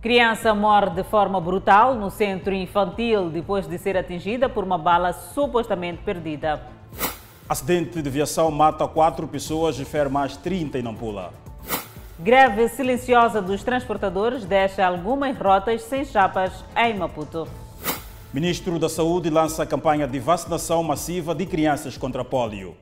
Criança morre de forma brutal no centro infantil depois de ser atingida por uma bala supostamente perdida. Acidente de viação mata quatro pessoas e fere mais 30 em Nampula. Greve silenciosa dos transportadores deixa algumas rotas sem chapas em Maputo. Ministro da Saúde lança a campanha de vacinação massiva de crianças contra pólio.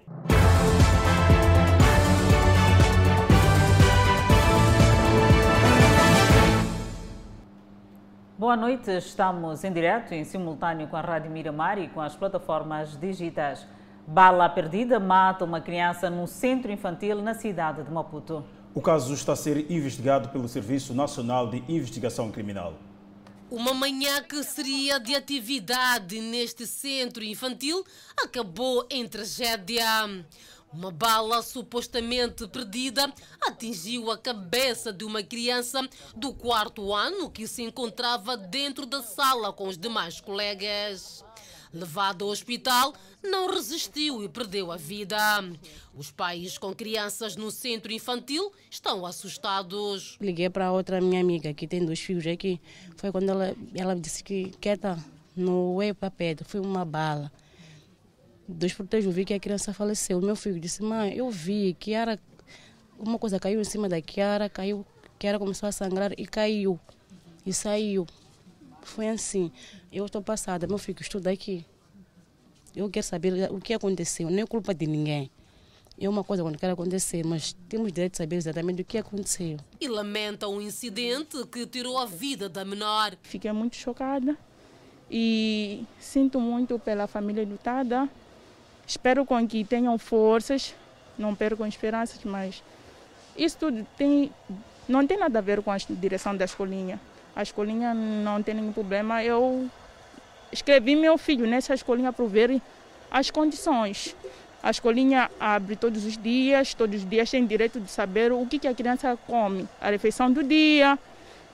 Boa noite, estamos em direto, em simultâneo com a Rádio Miramar e com as plataformas digitais. Bala perdida mata uma criança no centro infantil na cidade de Maputo. O caso está a ser investigado pelo Serviço Nacional de Investigação Criminal. Uma manhã que seria de atividade neste centro infantil acabou em tragédia. Uma bala supostamente perdida atingiu a cabeça de uma criança do quarto ano que se encontrava dentro da sala com os demais colegas. Levado ao hospital, não resistiu e perdeu a vida. Os pais com crianças no centro infantil estão assustados. Liguei para outra minha amiga que tem dois filhos aqui. Foi quando ela, ela disse que quieta, no é para perto, foi uma bala. Deus proteja, eu vi que a criança faleceu. Meu filho disse, mãe, eu vi que era uma coisa caiu em cima da Kiara, caiu, Kiara começou a sangrar e caiu. E saiu. Foi assim. Eu estou passada, meu filho estuda aqui. Eu quero saber o que aconteceu, não é culpa de ninguém. É uma coisa quando quer acontecer, mas temos direito de saber exatamente o que aconteceu. E lamenta um incidente que tirou a vida da menor. Fiquei muito chocada e sinto muito pela família lutada Espero com que tenham forças, não percam esperanças, mas isso tudo tem, não tem nada a ver com a direção da escolinha. A escolinha não tem nenhum problema. Eu escrevi meu filho nessa escolinha para ver as condições. A escolinha abre todos os dias, todos os dias tem direito de saber o que, que a criança come, a refeição do dia.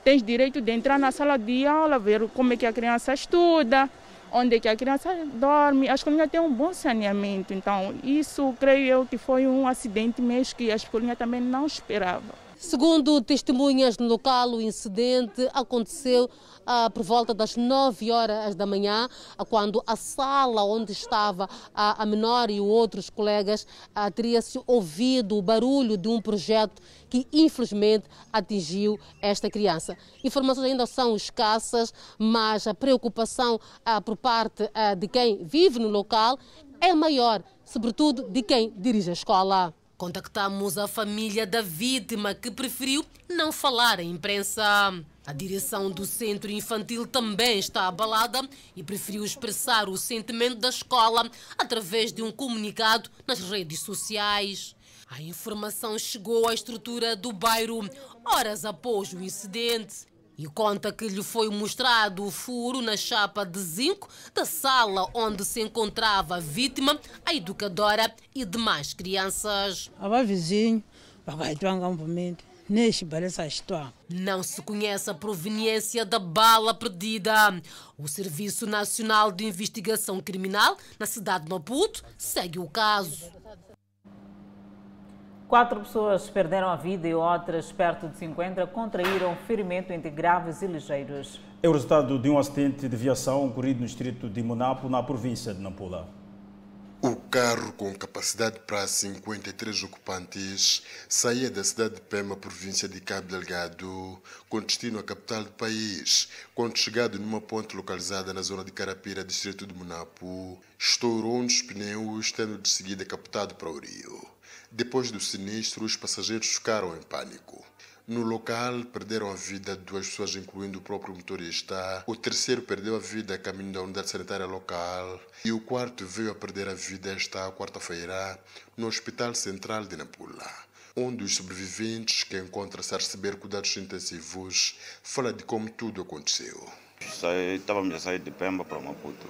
Tens direito de entrar na sala de aula, ver como é que a criança estuda onde que a criança dorme, a escolinha tem um bom saneamento. Então, isso creio eu que foi um acidente mesmo que a escolinha também não esperava. Segundo testemunhas no local, o incidente aconteceu ah, por volta das 9 horas da manhã, ah, quando a sala onde estava ah, a menor e outros colegas ah, teria-se ouvido o barulho de um projeto que infelizmente atingiu esta criança. Informações ainda são escassas, mas a preocupação ah, por parte ah, de quem vive no local é maior, sobretudo de quem dirige a escola. Contactamos a família da vítima que preferiu não falar à imprensa. A direção do centro infantil também está abalada e preferiu expressar o sentimento da escola através de um comunicado nas redes sociais. A informação chegou à estrutura do bairro horas após o incidente e conta que lhe foi mostrado o furo na chapa de zinco da sala onde se encontrava a vítima, a educadora e demais crianças. Aba vizinho. Não se conhece a proveniência da bala perdida. O Serviço Nacional de Investigação Criminal, na cidade de Maputo, segue o caso. Quatro pessoas perderam a vida e outras, perto de 50, contraíram ferimento entre graves e ligeiros. É o resultado de um acidente de viação ocorrido no distrito de Monapo, na província de Nampula. O carro com capacidade para 53 ocupantes saía da cidade de Pema, província de Cabo Delgado, com destino à capital do país. Quando chegado numa ponte localizada na zona de Carapira, distrito de Monapo, estourou um dos pneus, tendo de seguida captado para o rio. Depois do sinistro, os passageiros ficaram em pânico. No local, perderam a vida duas pessoas, incluindo o próprio motorista. O terceiro perdeu a vida a caminho da unidade sanitária local. E o quarto veio a perder a vida esta quarta-feira no Hospital Central de Nampula. Um dos sobreviventes, que encontra-se a receber cuidados intensivos, fala de como tudo aconteceu. Estávamos a sair de Pemba para Maputo.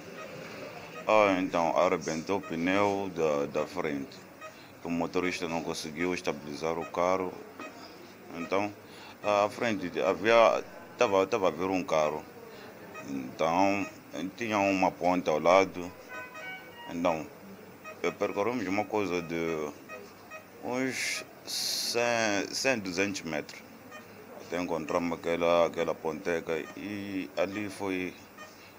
Ah, então, arrebentou o pneu da, da frente o motorista não conseguiu estabilizar o carro. Então, à frente havia estava estava a ver um carro. Então, tinha uma ponte ao lado. Então, percorremos uma coisa de uns 100, 100 200 metros. Até encontramos aquela, aquela ponteca e ali foi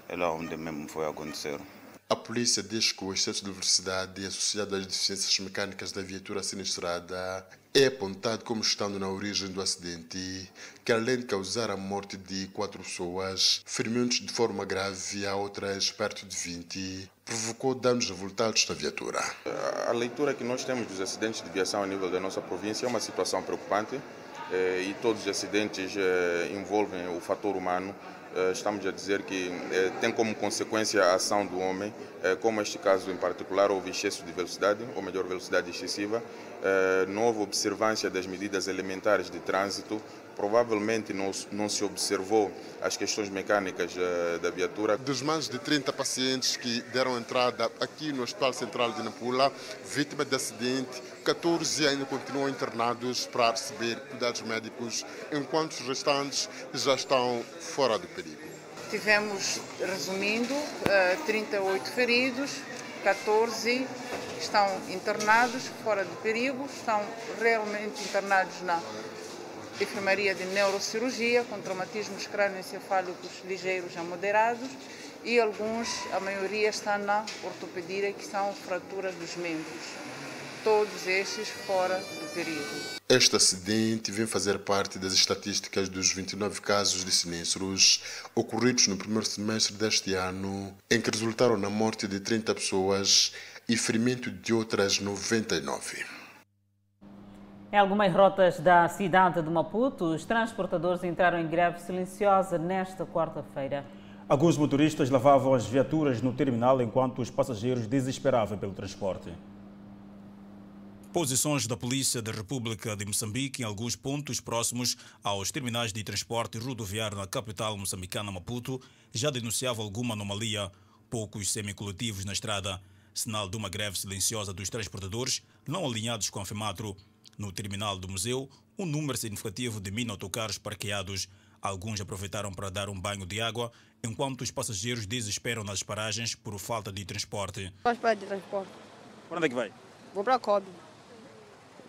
ela onde mesmo foi acontecer. A polícia diz que o excesso de velocidade associado às deficiências mecânicas da viatura sinistrada é apontado como estando na origem do acidente, que além de causar a morte de quatro pessoas, ferimentos de forma grave a outras perto de 20, provocou danos avultados na viatura. A leitura que nós temos dos acidentes de viação a nível da nossa província é uma situação preocupante eh, e todos os acidentes eh, envolvem o fator humano estamos a dizer que eh, tem como consequência a ação do homem, eh, como este caso em particular houve excesso de velocidade, ou melhor, velocidade excessiva, não houve observância das medidas elementares de trânsito, provavelmente não, não se observou as questões mecânicas da viatura. Dos mais de 30 pacientes que deram entrada aqui no Hospital Central de Nampula, vítima de acidente, 14 ainda continuam internados para receber cuidados médicos, enquanto os restantes já estão fora do perigo. Tivemos, resumindo, 38 feridos, 14 estão internados fora de perigo, estão realmente internados na enfermaria de neurocirurgia com traumatismos crânioencefálicos ligeiros a moderados e alguns, a maioria está na ortopedia, que são fraturas dos membros. Todos estes fora do perigo. Este acidente vem fazer parte das estatísticas dos 29 casos de sinistros ocorridos no primeiro semestre deste ano, em que resultaram na morte de 30 pessoas e ferimento de outras 99. Em algumas rotas da cidade de Maputo, os transportadores entraram em greve silenciosa nesta quarta-feira. Alguns motoristas lavavam as viaturas no terminal enquanto os passageiros desesperavam pelo transporte. Posições da Polícia da República de Moçambique em alguns pontos próximos aos terminais de transporte rodoviário na capital moçambicana Maputo já denunciavam alguma anomalia. Poucos semicoletivos na estrada, sinal de uma greve silenciosa dos transportadores não alinhados com a FEMATRO. No terminal do museu, um número significativo de mini autocarros parqueados. Alguns aproveitaram para dar um banho de água, enquanto os passageiros desesperam nas paragens por falta de transporte. Faz parte de transporte. Para onde é que vai? Vou para Kobe.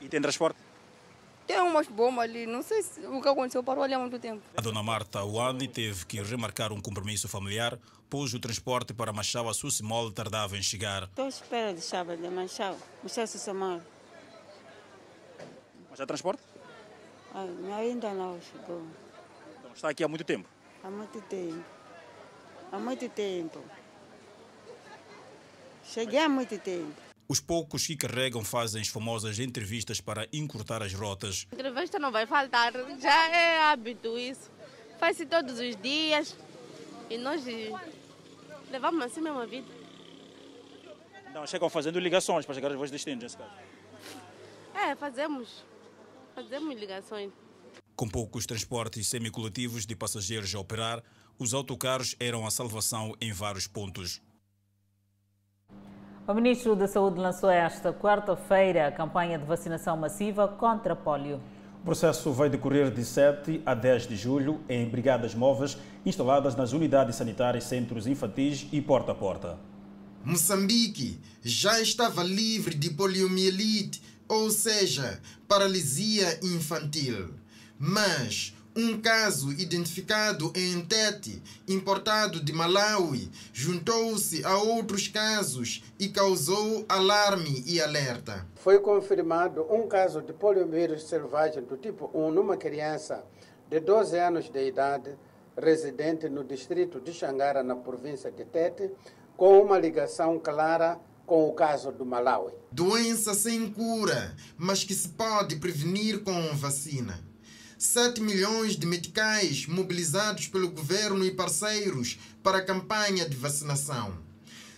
E tem transporte? Tem umas bombas ali, não sei se o que aconteceu, parou ali há muito tempo. A dona Marta Wani teve que remarcar um compromisso familiar, pois o transporte para Machau a Sussimol tardava em chegar. Estou à espera de sábado de Machau, Machau Sussimol. Mas há transporte? Ah, ainda não chegou. Então, está aqui há muito tempo? Há muito tempo. Há muito tempo. Cheguei há muito tempo. Os poucos que carregam fazem as famosas entrevistas para encurtar as rotas. Entrevista não vai faltar, já é hábito isso. Faz-se todos os dias e nós levamos assim mesmo a vida. Não, chegam fazendo ligações para chegar aos vossos destinos, nesse caso. É, fazemos. Fazemos ligações. Com poucos transportes semicoletivos de passageiros a operar, os autocarros eram a salvação em vários pontos. O Ministro da Saúde lançou esta quarta-feira a campanha de vacinação massiva contra pólio. O processo vai decorrer de 7 a 10 de julho em brigadas móveis instaladas nas unidades sanitárias, centros infantis e porta a porta. Moçambique já estava livre de poliomielite ou seja, paralisia infantil. Mas um caso identificado em Tete, importado de Malawi, juntou-se a outros casos e causou alarme e alerta. Foi confirmado um caso de poliomielite selvagem do tipo 1 numa criança de 12 anos de idade, residente no distrito de Xangara, na província de Tete, com uma ligação clara com o caso do Malawi. Doença sem cura, mas que se pode prevenir com vacina. 7 milhões de meticais mobilizados pelo governo e parceiros para a campanha de vacinação.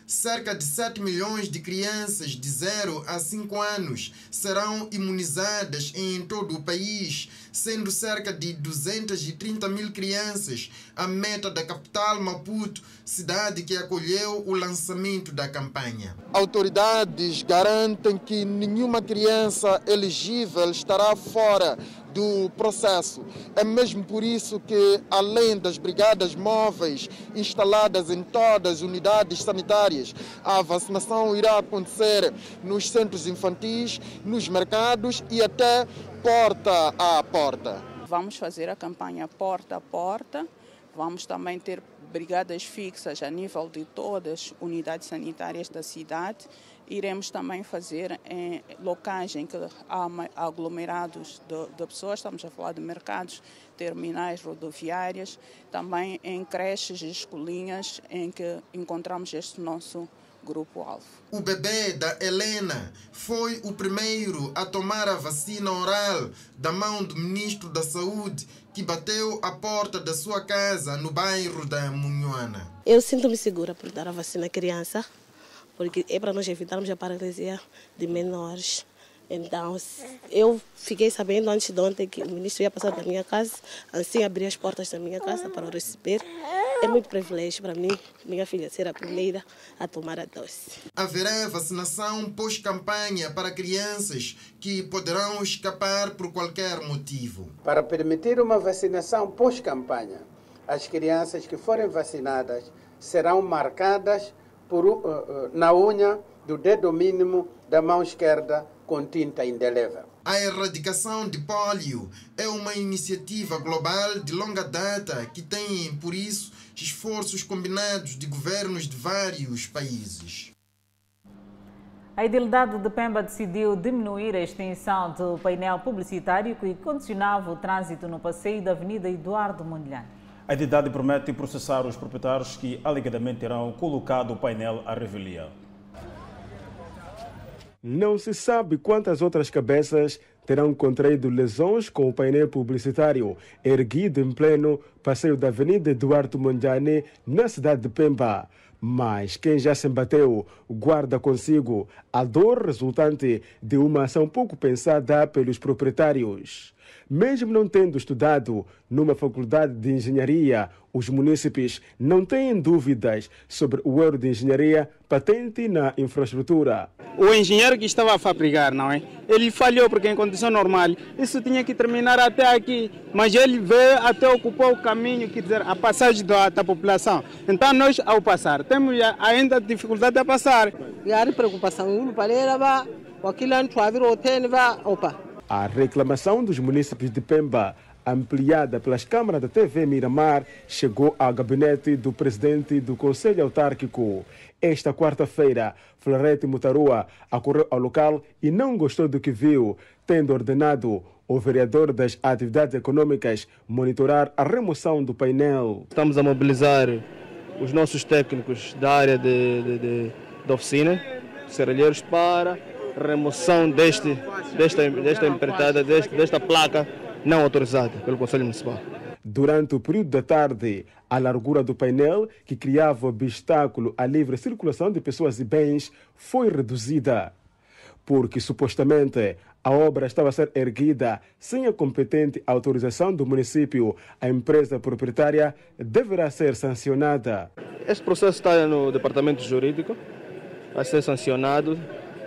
Cerca de 7 milhões de crianças de 0 a 5 anos serão imunizadas em todo o país, sendo cerca de 230 mil crianças a meta da capital Maputo, cidade que acolheu o lançamento da campanha. Autoridades garantem que nenhuma criança elegível estará fora do processo. É mesmo por isso que, além das brigadas móveis instaladas em todas as unidades sanitárias, a vacinação irá acontecer nos centros infantis, nos mercados e até porta a porta. Vamos fazer a campanha porta a porta. Vamos também ter brigadas fixas a nível de todas as unidades sanitárias da cidade. Iremos também fazer em locais em que há aglomerados de, de pessoas, estamos a falar de mercados, terminais rodoviárias, também em creches e escolinhas em que encontramos este nosso grupo-alvo. O bebê da Helena foi o primeiro a tomar a vacina oral da mão do ministro da Saúde, que bateu a porta da sua casa no bairro da Munhuana. Eu sinto-me segura por dar a vacina à criança, porque é para nós evitarmos a paralisia de menores. Então, eu fiquei sabendo antes de ontem que o ministro ia passar da minha casa, assim abrir as portas da minha casa para o receber. É muito privilégio para mim, minha filha ser a primeira a tomar a dose. Haverá vacinação pós-campanha para crianças que poderão escapar por qualquer motivo. Para permitir uma vacinação pós-campanha, as crianças que forem vacinadas serão marcadas por, uh, uh, na unha do dedo mínimo da mão esquerda com tinta indelével. A erradicação de pólio é uma iniciativa global de longa data que tem, por isso, esforços combinados de governos de vários países. A idilidade de Pemba decidiu diminuir a extensão do painel publicitário que condicionava o trânsito no passeio da Avenida Eduardo Mondlane. A entidade promete processar os proprietários que alegadamente terão colocado o painel à revelia. Não se sabe quantas outras cabeças terão contraído lesões com o painel publicitário erguido em pleno passeio da Avenida Eduardo Mondlane, na cidade de Pemba. Mas quem já se embateu guarda consigo a dor resultante de uma ação pouco pensada pelos proprietários. Mesmo não tendo estudado numa faculdade de engenharia, os munícipes não têm dúvidas sobre o erro de engenharia patente na infraestrutura. O engenheiro que estava a fabricar, não é? Ele falhou porque em condição normal isso tinha que terminar até aqui, mas ele veio até ocupar o caminho, quer dizer, a passagem da, da população. Então nós, ao passar, temos ainda dificuldade a passar. E a preocupação, aquilo opa. A reclamação dos municípios de Pemba, ampliada pelas câmaras da TV Miramar, chegou ao gabinete do presidente do Conselho Autárquico. Esta quarta-feira, Florete Mutarua acorreu ao local e não gostou do que viu, tendo ordenado o vereador das atividades econômicas monitorar a remoção do painel. Estamos a mobilizar os nossos técnicos da área de, de, de, de oficina, serralheiros, para remoção deste, desta, desta empreitada, deste, desta placa não autorizada pelo Conselho Municipal. Durante o período da tarde, a largura do painel, que criava obstáculo à livre circulação de pessoas e bens, foi reduzida. Porque supostamente a obra estava a ser erguida sem a competente autorização do município, a empresa proprietária deverá ser sancionada. Este processo está no departamento jurídico, a ser sancionado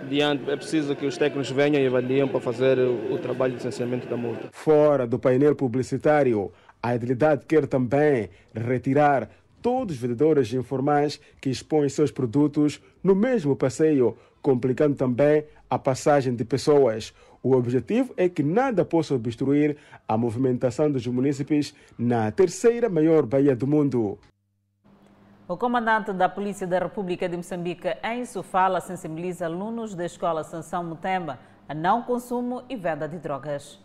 diante, é preciso que os técnicos venham e avaliem para fazer o, trabalho de licenciamento da multa. Fora do painel publicitário, a idilidade quer também retirar todos os vendedores informais que expõem seus produtos no mesmo passeio, complicando também a passagem de pessoas. O objetivo é que nada possa obstruir a movimentação dos munícipes na terceira maior baía do mundo. O comandante da Polícia da República de Moçambique, em Sofala, sensibiliza alunos da Escola Sanção Mutemba a não consumo e venda de drogas.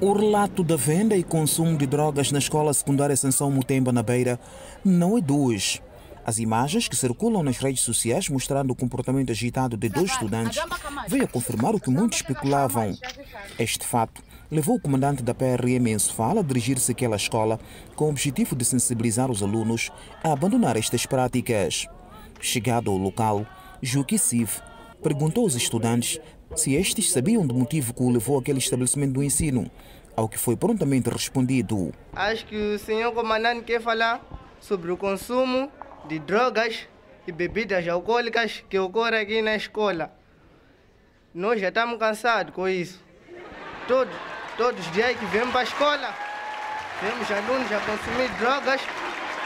O relato da venda e consumo de drogas na Escola Secundária Sanção Mutemba, na Beira, não é dos. As imagens que circulam nas redes sociais mostrando o comportamento agitado de dois estudantes veio a confirmar o que muitos especulavam. Este fato levou o comandante da PRM em Sofala a dirigir-se àquela escola com o objetivo de sensibilizar os alunos a abandonar estas práticas. Chegado ao local, Juki Siv perguntou aos estudantes se estes sabiam do motivo que o levou àquele estabelecimento do ensino, ao que foi prontamente respondido. Acho que o senhor comandante quer falar sobre o consumo de drogas e bebidas alcoólicas que ocorre aqui na escola. Nós já estamos cansados com isso. Todos, todos os dias que vemos para a escola, vemos alunos a consumir drogas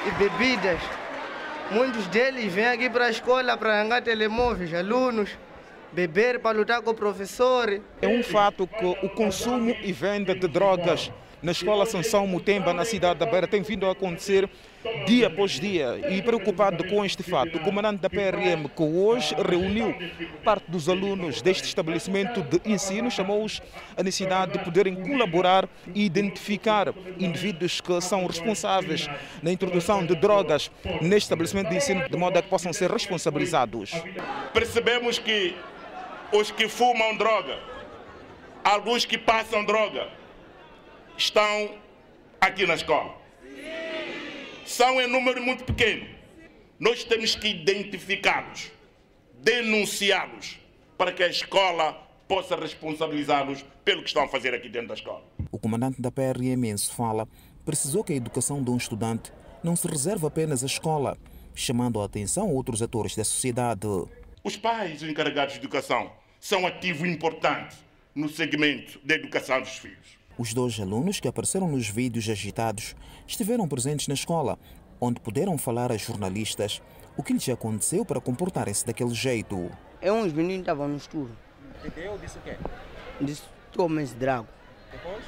e bebidas. Muitos deles vêm aqui para a escola para arrancar telemóveis, alunos, beber para lutar com o professor. É um fato que o consumo e venda de drogas na escola Sansão Mutemba, na cidade da Beira, tem vindo a acontecer dia após dia. E preocupado com este fato, o comandante da PRM, que hoje reuniu parte dos alunos deste estabelecimento de ensino, chamou-os a necessidade de poderem colaborar e identificar indivíduos que são responsáveis na introdução de drogas neste estabelecimento de ensino, de modo a que possam ser responsabilizados. Percebemos que os que fumam droga, alguns que passam droga, estão aqui na escola. São em número muito pequeno. Nós temos que identificá-los, denunciá-los, para que a escola possa responsabilizá-los pelo que estão a fazer aqui dentro da escola. O comandante da PRM, Enzo Fala, precisou que a educação de um estudante não se reserve apenas à escola, chamando a atenção a outros atores da sociedade. Os pais e encarregados de educação são ativo importante no segmento da educação dos filhos. Os dois alunos que apareceram nos vídeos agitados estiveram presentes na escola, onde puderam falar a jornalistas o que lhes aconteceu para comportarem-se daquele jeito. É uns meninos estavam no estudo. Que deu? Disse o quê? Disse, toma esse drago. Depois?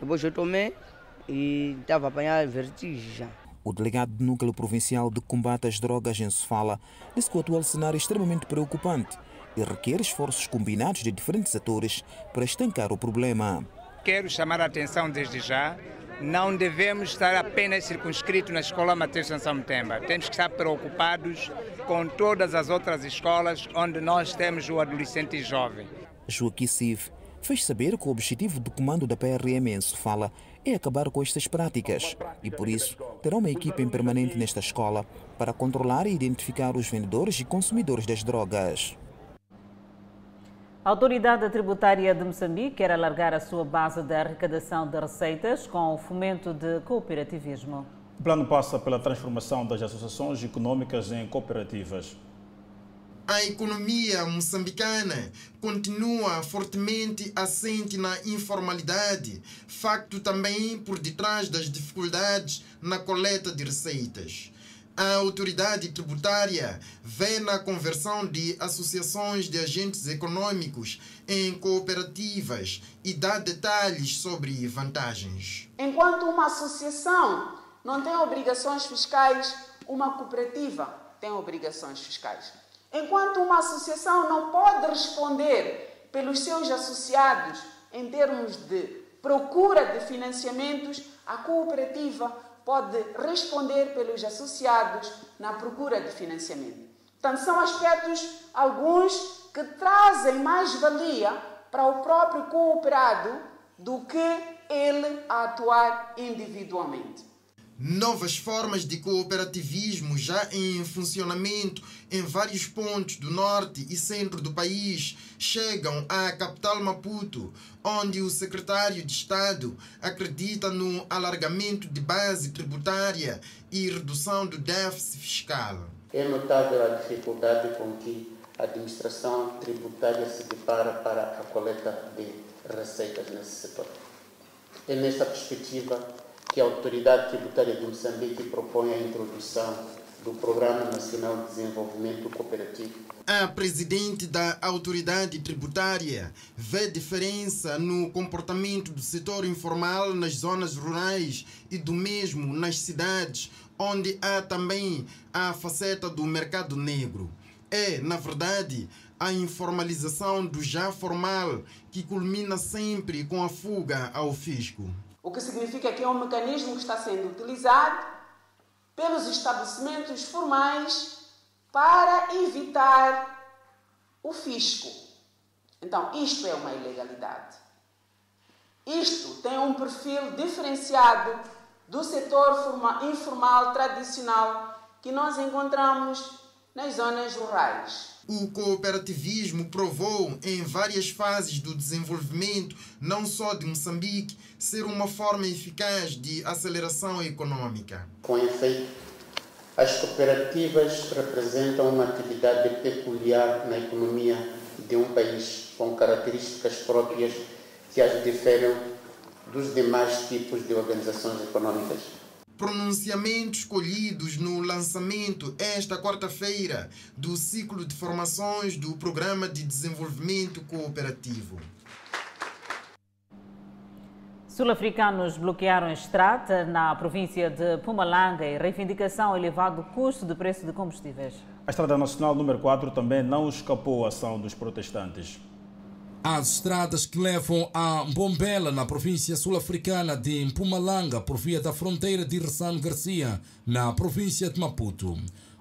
Depois eu tomei e estava a apanhar vertigem já. O delegado do Núcleo Provincial de Combate às Drogas em Sofala disse que o atual cenário é extremamente preocupante e requer esforços combinados de diferentes atores para estancar o problema. Quero chamar a atenção desde já. Não devemos estar apenas circunscritos na escola Mateus Sansão Mutemba. Temos que estar preocupados com todas as outras escolas onde nós temos o adolescente jovem. Joaquim Siv fez saber que o objetivo do comando da PRM em Sofala é acabar com estas práticas e, por isso, terá uma equipe permanente nesta escola para controlar e identificar os vendedores e consumidores das drogas. A Autoridade Tributária de Moçambique quer alargar a sua base de arrecadação de receitas com o fomento de cooperativismo. O plano passa pela transformação das associações econômicas em cooperativas. A economia moçambicana continua fortemente assente na informalidade, facto também por detrás das dificuldades na coleta de receitas. A autoridade tributária vê na conversão de associações de agentes econômicos em cooperativas e dá detalhes sobre vantagens. Enquanto uma associação não tem obrigações fiscais, uma cooperativa tem obrigações fiscais. Enquanto uma associação não pode responder pelos seus associados em termos de procura de financiamentos, a cooperativa pode responder pelos associados na procura de financiamento. Portanto, são aspectos, alguns, que trazem mais valia para o próprio cooperado do que ele a atuar individualmente. Novas formas de cooperativismo já em funcionamento em vários pontos do norte e centro do país chegam à capital Maputo, onde o secretário de Estado acredita no alargamento de base tributária e redução do déficit fiscal. É notável a dificuldade com que a administração tributária se depara para a coleta de receitas nesse setor. É nesta perspectiva que a Autoridade Tributária de Moçambique propõe a introdução do Programa Nacional de Desenvolvimento Cooperativo. A presidente da autoridade tributária vê diferença no comportamento do setor informal nas zonas rurais e do mesmo nas cidades, onde há também a faceta do mercado negro. É, na verdade, a informalização do já formal que culmina sempre com a fuga ao fisco. O que significa que é um mecanismo que está sendo utilizado pelos estabelecimentos formais para evitar o fisco. Então, isto é uma ilegalidade. Isto tem um perfil diferenciado do setor informal tradicional que nós encontramos nas zonas rurais. O cooperativismo provou em várias fases do desenvolvimento, não só de Moçambique, ser uma forma eficaz de aceleração econômica. Com efeito, as cooperativas representam uma atividade peculiar na economia de um país, com características próprias que as diferem dos demais tipos de organizações econômicas pronunciamentos colhidos no lançamento esta quarta-feira do ciclo de formações do Programa de Desenvolvimento Cooperativo. Sul-africanos bloquearam a estrada na província de Pumalanga em reivindicação ao elevado custo de preço de combustíveis. A Estrada Nacional número 4 também não escapou à ação dos protestantes. As estradas que levam a Bombela, na província sul-africana de Mpumalanga, por via da fronteira de Ressano Garcia, na província de Maputo,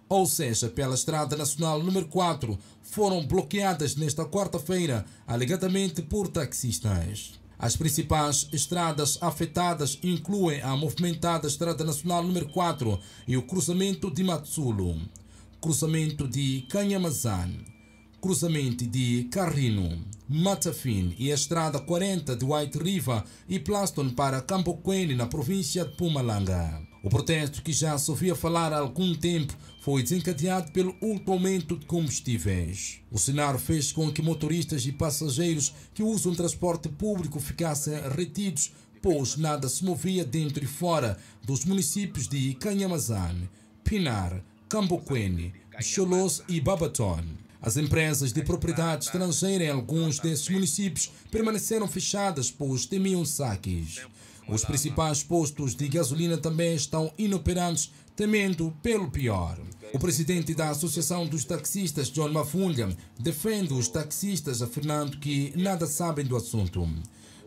ou seja, pela Estrada Nacional número 4, foram bloqueadas nesta quarta-feira, alegadamente por taxistas. As principais estradas afetadas incluem a movimentada Estrada Nacional número 4 e o cruzamento de Matsulo, cruzamento de Canhamazan, cruzamento de Carrino, Matafin e a Estrada 40 de White River e Plaston para Campoquene, na província de Pumalanga. O protesto, que já se ouvia falar há algum tempo, foi desencadeado pelo alto aumento de combustíveis. O cenário fez com que motoristas e passageiros que usam transporte público ficassem retidos, pois nada se movia dentro e fora dos municípios de Canhamazan, Pinar, Camboquene, Cholos e Babaton. As empresas de propriedade estrangeira em alguns desses municípios permaneceram fechadas, pois temiam saques. Os principais postos de gasolina também estão inoperantes, temendo pelo pior. O presidente da Associação dos Taxistas, John Mafunga, defende os taxistas, afirmando que nada sabem do assunto.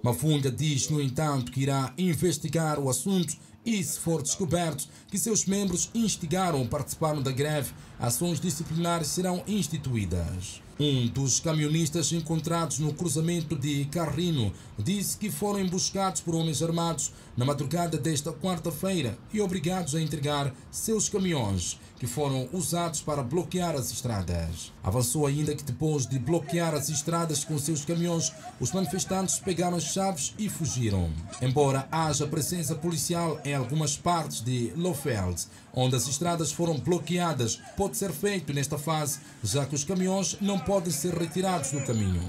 Mafunga diz, no entanto, que irá investigar o assunto e, se for descoberto que seus membros instigaram ou participaram da greve, ações disciplinares serão instituídas. Um dos camionistas encontrados no cruzamento de Carrino disse que foram emboscados por homens armados na madrugada desta quarta-feira e obrigados a entregar seus caminhões, que foram usados para bloquear as estradas. Avançou ainda que depois de bloquear as estradas com seus caminhões, os manifestantes pegaram as chaves e fugiram. Embora haja presença policial em algumas partes de Lofeld, onde as estradas foram bloqueadas, pode ser feito nesta fase, já que os caminhões não podem ser retirados do caminho.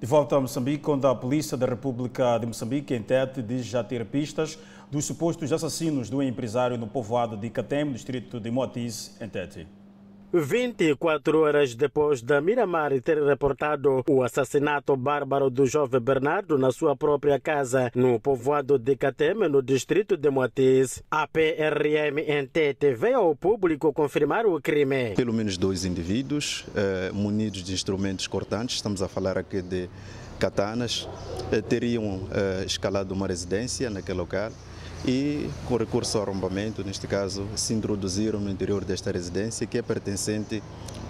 De volta a Moçambique, onde a Polícia da República de Moçambique, em Tete, diz já ter pistas dos supostos assassinos do empresário no povoado de Catem, distrito de Moatiz, em Tete. 24 horas depois da Miramar ter reportado o assassinato bárbaro do jovem Bernardo na sua própria casa no povoado de Cateme, no distrito de Moatiz, a PRM em Tete veio ao público confirmar o crime. Pelo menos dois indivíduos eh, munidos de instrumentos cortantes, estamos a falar aqui de katanas, eh, teriam eh, escalado uma residência naquele local e, com recurso ao arrombamento, neste caso, se introduziram no interior desta residência que é pertencente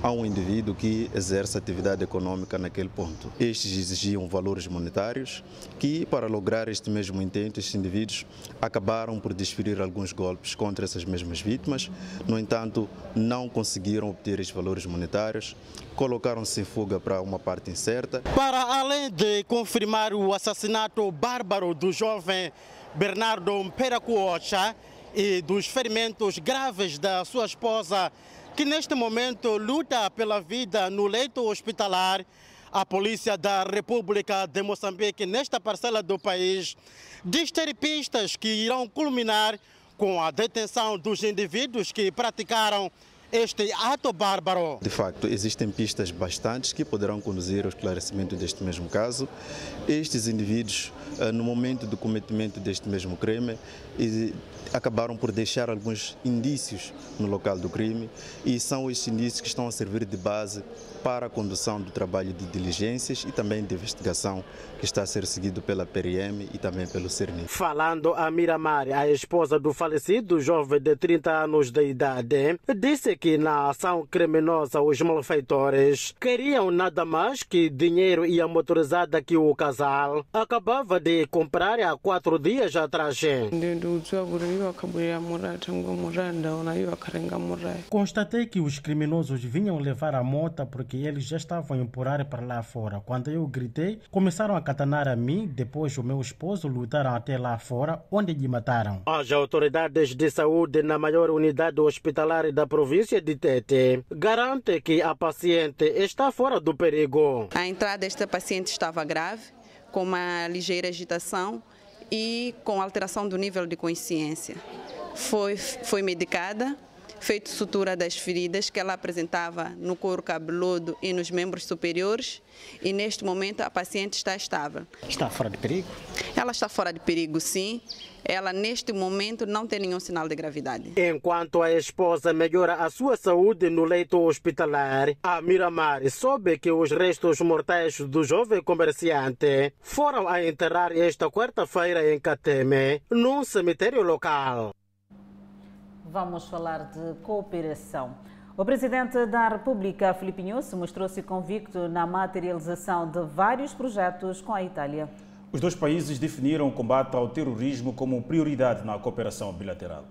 a um indivíduo que exerce atividade econômica naquele ponto. Estes exigiam valores monetários que, para lograr este mesmo intento, estes indivíduos acabaram por desferir alguns golpes contra essas mesmas vítimas. No entanto, não conseguiram obter estes valores monetários, colocaram-se em fuga para uma parte incerta. Para além de confirmar o assassinato bárbaro do jovem Bernardo Mperacuocha e dos ferimentos graves da sua esposa, que neste momento luta pela vida no leito hospitalar. A Polícia da República de Moçambique, nesta parcela do país, diz ter pistas que irão culminar com a detenção dos indivíduos que praticaram este ato bárbaro. De facto, existem pistas bastantes que poderão conduzir ao esclarecimento deste mesmo caso. Estes indivíduos, eh, no momento do cometimento deste mesmo crime, acabaram por deixar alguns indícios no local do crime e são estes indícios que estão a servir de base para a condução do trabalho de diligências e também de investigação que está a ser seguido pela PRM e também pelo CERNI. Falando a Miramar, a esposa do falecido jovem de 30 anos de idade, disse que na ação criminosa os malfeitores queriam nada mais que dinheiro e a motorizada que o casal acabava de comprar há quatro dias atrás. Constatei que os criminosos vinham levar a moto porque eles já estavam a empurrar para lá fora. Quando eu gritei, começaram a catanar a mim, depois o meu esposo lutaram até lá fora, onde lhe mataram. As autoridades de saúde na maior unidade hospitalar da província de Tete garante que a paciente está fora do perigo. A entrada desta paciente estava grave, com uma ligeira agitação e com alteração do nível de consciência. Foi, foi medicada, feito sutura das feridas que ela apresentava no couro cabeludo e nos membros superiores e neste momento a paciente está estável. Está fora de perigo? Ela está fora de perigo, sim. Ela neste momento não tem nenhum sinal de gravidade. Enquanto a esposa melhora a sua saúde no leito hospitalar, a Miramar soube que os restos mortais do jovem comerciante foram a enterrar esta quarta-feira em Cateme, num cemitério local. Vamos falar de cooperação. O presidente da República, Filipe Nunes, mostrou-se convicto na materialização de vários projetos com a Itália. Os dois países definiram o combate ao terrorismo como prioridade na cooperação bilateral.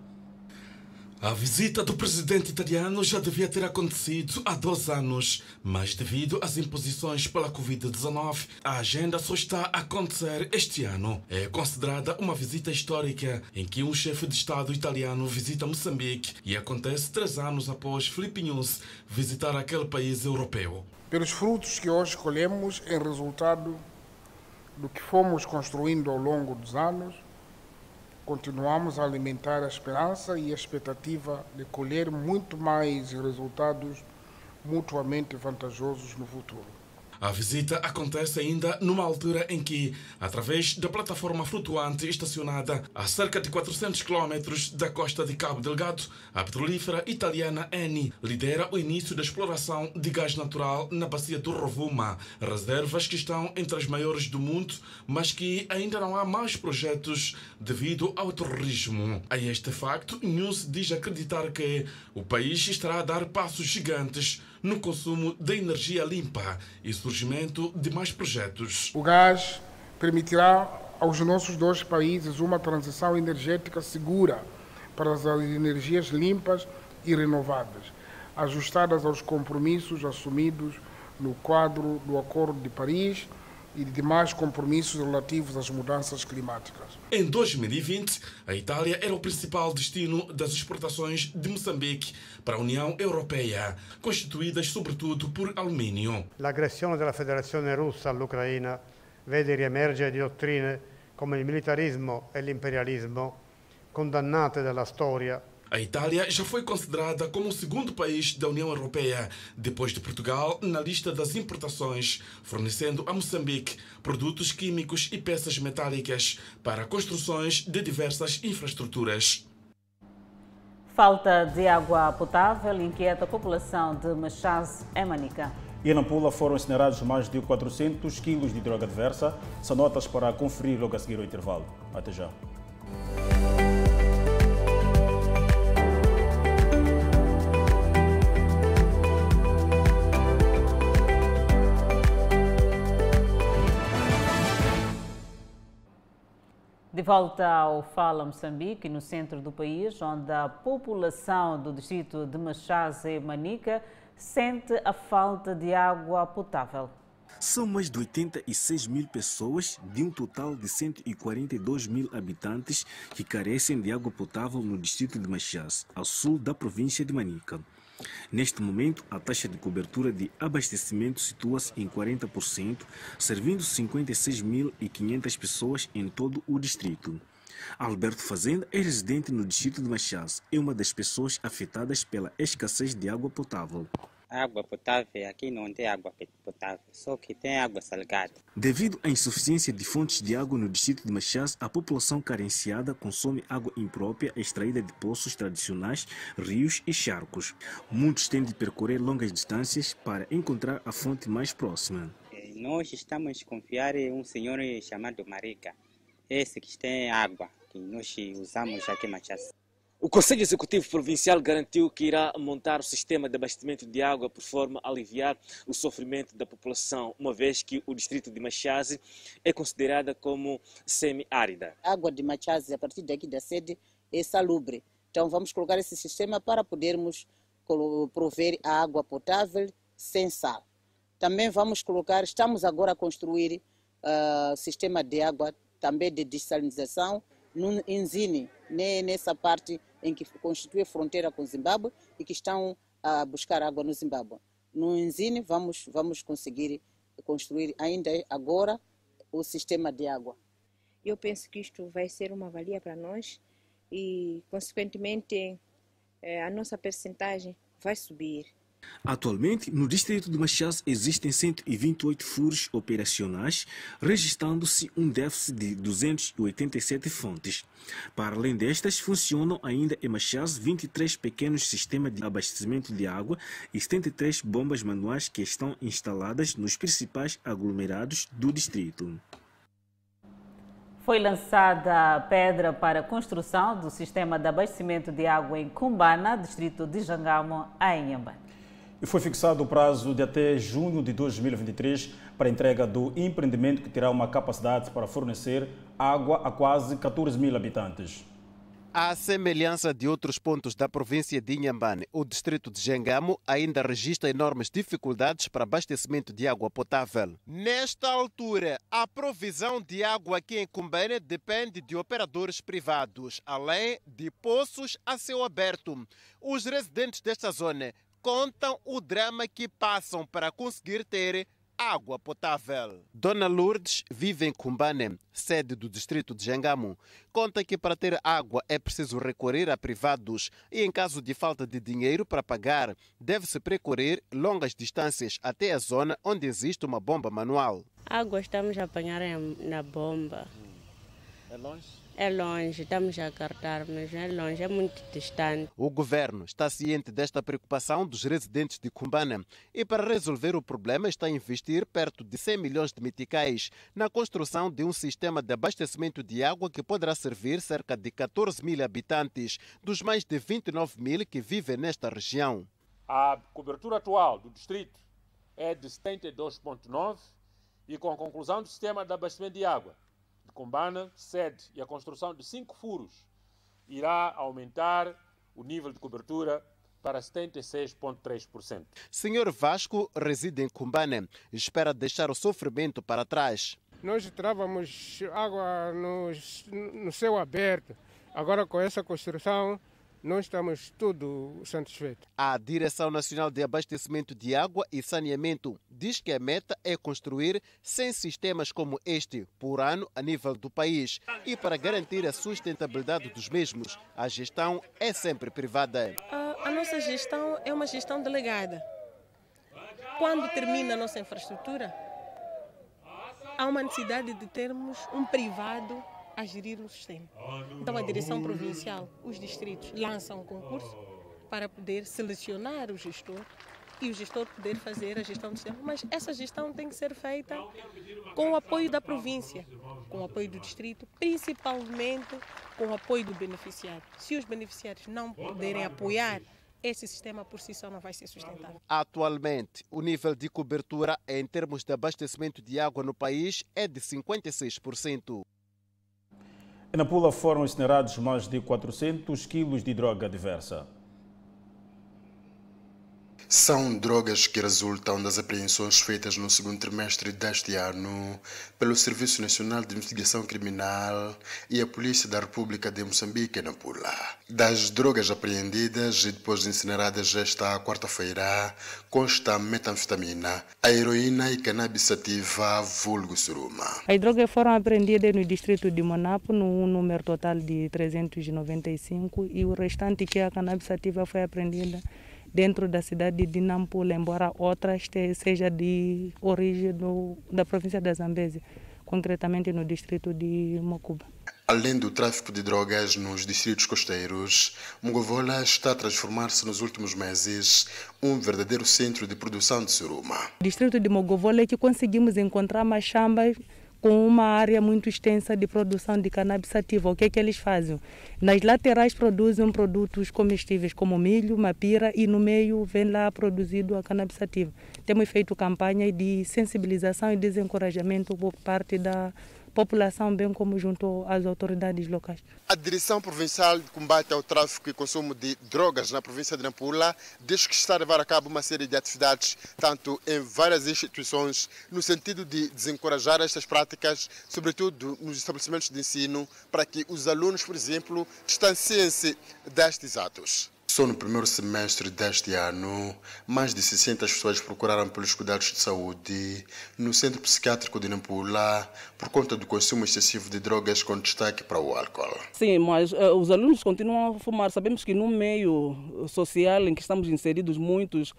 A visita do presidente italiano já devia ter acontecido há dois anos, mas devido às imposições pela Covid-19, a agenda só está a acontecer este ano. É considerada uma visita histórica em que um chefe de Estado italiano visita Moçambique e acontece três anos após Nunes visitar aquele país europeu. Pelos frutos que hoje colhemos em resultado do que fomos construindo ao longo dos anos, continuamos a alimentar a esperança e a expectativa de colher muito mais resultados mutuamente vantajosos no futuro. A visita acontece ainda numa altura em que, através da plataforma flutuante estacionada a cerca de 400 quilómetros da costa de Cabo Delgado, a petrolífera italiana Eni lidera o início da exploração de gás natural na bacia do Rovuma, reservas que estão entre as maiores do mundo, mas que ainda não há mais projetos devido ao terrorismo. A este facto, News diz acreditar que o país estará a dar passos gigantes no consumo de energia limpa e surgimento de mais projetos. O gás permitirá aos nossos dois países uma transição energética segura para as energias limpas e renováveis, ajustadas aos compromissos assumidos no quadro do Acordo de Paris e de demais compromissos relativos às mudanças climáticas. Em 2020, a Itália era o principal destino das exportações de Moçambique para a União Europeia, constituídas sobretudo por alumínio. L'aggressione della Federazione Russa all'Ucraina vede riemergere dottrine come il militarismo e l'imperialismo, condannate dalla storia a Itália já foi considerada como o segundo país da União Europeia, depois de Portugal, na lista das importações, fornecendo a Moçambique produtos químicos e peças metálicas para construções de diversas infraestruturas. Falta de água potável inquieta a população de Machaz, em Manica. E em Nampula foram incinerados mais de 400 quilos de droga diversa. São notas para conferir logo a seguir o intervalo. Até já. De volta ao Fala Moçambique, no centro do país, onde a população do distrito de Machaz e Manica sente a falta de água potável. São mais de 86 mil pessoas, de um total de 142 mil habitantes, que carecem de água potável no distrito de Machaz, ao sul da província de Manica. Neste momento, a taxa de cobertura de abastecimento situa-se em 40%, servindo 56.500 pessoas em todo o distrito. Alberto Fazenda é residente no distrito de Machás. É uma das pessoas afetadas pela escassez de água potável água potável, aqui não tem água potável, só que tem água salgada. Devido à insuficiência de fontes de água no distrito de Machás, a população carenciada consome água imprópria extraída de poços tradicionais, rios e charcos. Muitos têm de percorrer longas distâncias para encontrar a fonte mais próxima. Eh, nós estamos a confiar em um senhor chamado Marica, esse que tem água, que nós usamos aqui em Machás. O Conselho Executivo Provincial garantiu que irá montar o sistema de abastecimento de água por forma a aliviar o sofrimento da população, uma vez que o distrito de Machaze é considerada como semi-árida. A água de Machaze, a partir daqui da sede, é salubre. Então vamos colocar esse sistema para podermos prover a água potável sem sal. Também vamos colocar, estamos agora a construir uh, sistema de água também de desalinização no Enzine, nessa parte em que constitui fronteira com Zimbábue e que estão a buscar água no Zimbábue. No Enzine vamos, vamos conseguir construir ainda agora o sistema de água. Eu penso que isto vai ser uma valia para nós e, consequentemente, a nossa percentagem vai subir. Atualmente, no distrito de Machás existem 128 furos operacionais, registrando-se um déficit de 287 fontes. Para além destas, funcionam ainda em Machás 23 pequenos sistemas de abastecimento de água e 73 bombas manuais que estão instaladas nos principais aglomerados do distrito. Foi lançada a pedra para a construção do sistema de abastecimento de água em Cumbana, distrito de Jangamo, em Inhambane. E foi fixado o prazo de até junho de 2023 para a entrega do empreendimento que terá uma capacidade para fornecer água a quase 14 mil habitantes. À semelhança de outros pontos da província de Inhambane, o distrito de Jangamo ainda registra enormes dificuldades para abastecimento de água potável. Nesta altura, a provisão de água aqui em Cumbane depende de operadores privados, além de poços a céu aberto. Os residentes desta zona contam o drama que passam para conseguir ter água potável. Dona Lourdes vive em Cumbane, sede do distrito de Jangamo. Conta que para ter água é preciso recorrer a privados e, em caso de falta de dinheiro para pagar, deve-se percorrer longas distâncias até a zona onde existe uma bomba manual. Água estamos a apanhar na bomba. É longe? É longe, estamos a cartar, mas é longe, é muito distante. O governo está ciente desta preocupação dos residentes de Cumbana e, para resolver o problema, está a investir perto de 100 milhões de meticais na construção de um sistema de abastecimento de água que poderá servir cerca de 14 mil habitantes, dos mais de 29 mil que vivem nesta região. A cobertura atual do distrito é de 72,9 e, com a conclusão do sistema de abastecimento de água, Combana sede e a construção de cinco furos irá aumentar o nível de cobertura para 76,3%. Senhor Vasco reside em Cumbane e espera deixar o sofrimento para trás. Nós trávamos água no, no céu aberto. Agora com essa construção nós estamos tudo satisfeitos. A Direção Nacional de Abastecimento de Água e Saneamento diz que a meta é construir 100 sistemas como este por ano a nível do país. E para garantir a sustentabilidade dos mesmos, a gestão é sempre privada. A, a nossa gestão é uma gestão delegada. Quando termina a nossa infraestrutura, há uma necessidade de termos um privado a gerir o sistema. Então, a direção provincial, os distritos, lançam um concurso para poder selecionar o gestor e o gestor poder fazer a gestão do sistema. Mas essa gestão tem que ser feita com o apoio da província, com o apoio do distrito, principalmente com o apoio do beneficiário. Se os beneficiários não puderem apoiar, esse sistema por si só não vai ser sustentável. Atualmente, o nível de cobertura em termos de abastecimento de água no país é de 56%. Na Pula foram incinerados mais de 400 quilos de droga diversa. São drogas que resultam das apreensões feitas no segundo trimestre deste ano pelo Serviço Nacional de Investigação Criminal e a Polícia da República de Moçambique, na Pula. Das drogas apreendidas e depois incineradas esta quarta-feira, consta metanfetamina, a heroína e cannabis sativa, vulgo suruma. As drogas foram apreendidas no distrito de Monapo, num número total de 395, e o restante, que é a cannabis sativa, foi apreendida dentro da cidade de Nampula, embora outras seja de origem do, da província da Zambésia, concretamente no distrito de Mocuba. Além do tráfico de drogas nos distritos costeiros, Mugovola está a transformar-se nos últimos meses um verdadeiro centro de produção de suruma. No distrito de Mogovola é que conseguimos encontrar machambas com uma área muito extensa de produção de cannabis sativa. O que é que eles fazem? Nas laterais produzem produtos comestíveis como milho, mapira e no meio vem lá produzido a cannabis sativa. Temos feito campanha de sensibilização e desencorajamento por parte da população, bem como junto às autoridades locais. A Direção Provincial de Combate ao Tráfico e Consumo de Drogas na província de Nampula diz que está a levar a cabo uma série de atividades, tanto em várias instituições, no sentido de desencorajar estas práticas, sobretudo nos estabelecimentos de ensino, para que os alunos, por exemplo, distanciem-se destes atos. Só no primeiro semestre deste ano, mais de 600 pessoas procuraram pelos cuidados de saúde no Centro Psiquiátrico de Nampula por conta do consumo excessivo de drogas com destaque para o álcool. Sim, mas uh, os alunos continuam a fumar. Sabemos que no meio social em que estamos inseridos, muitos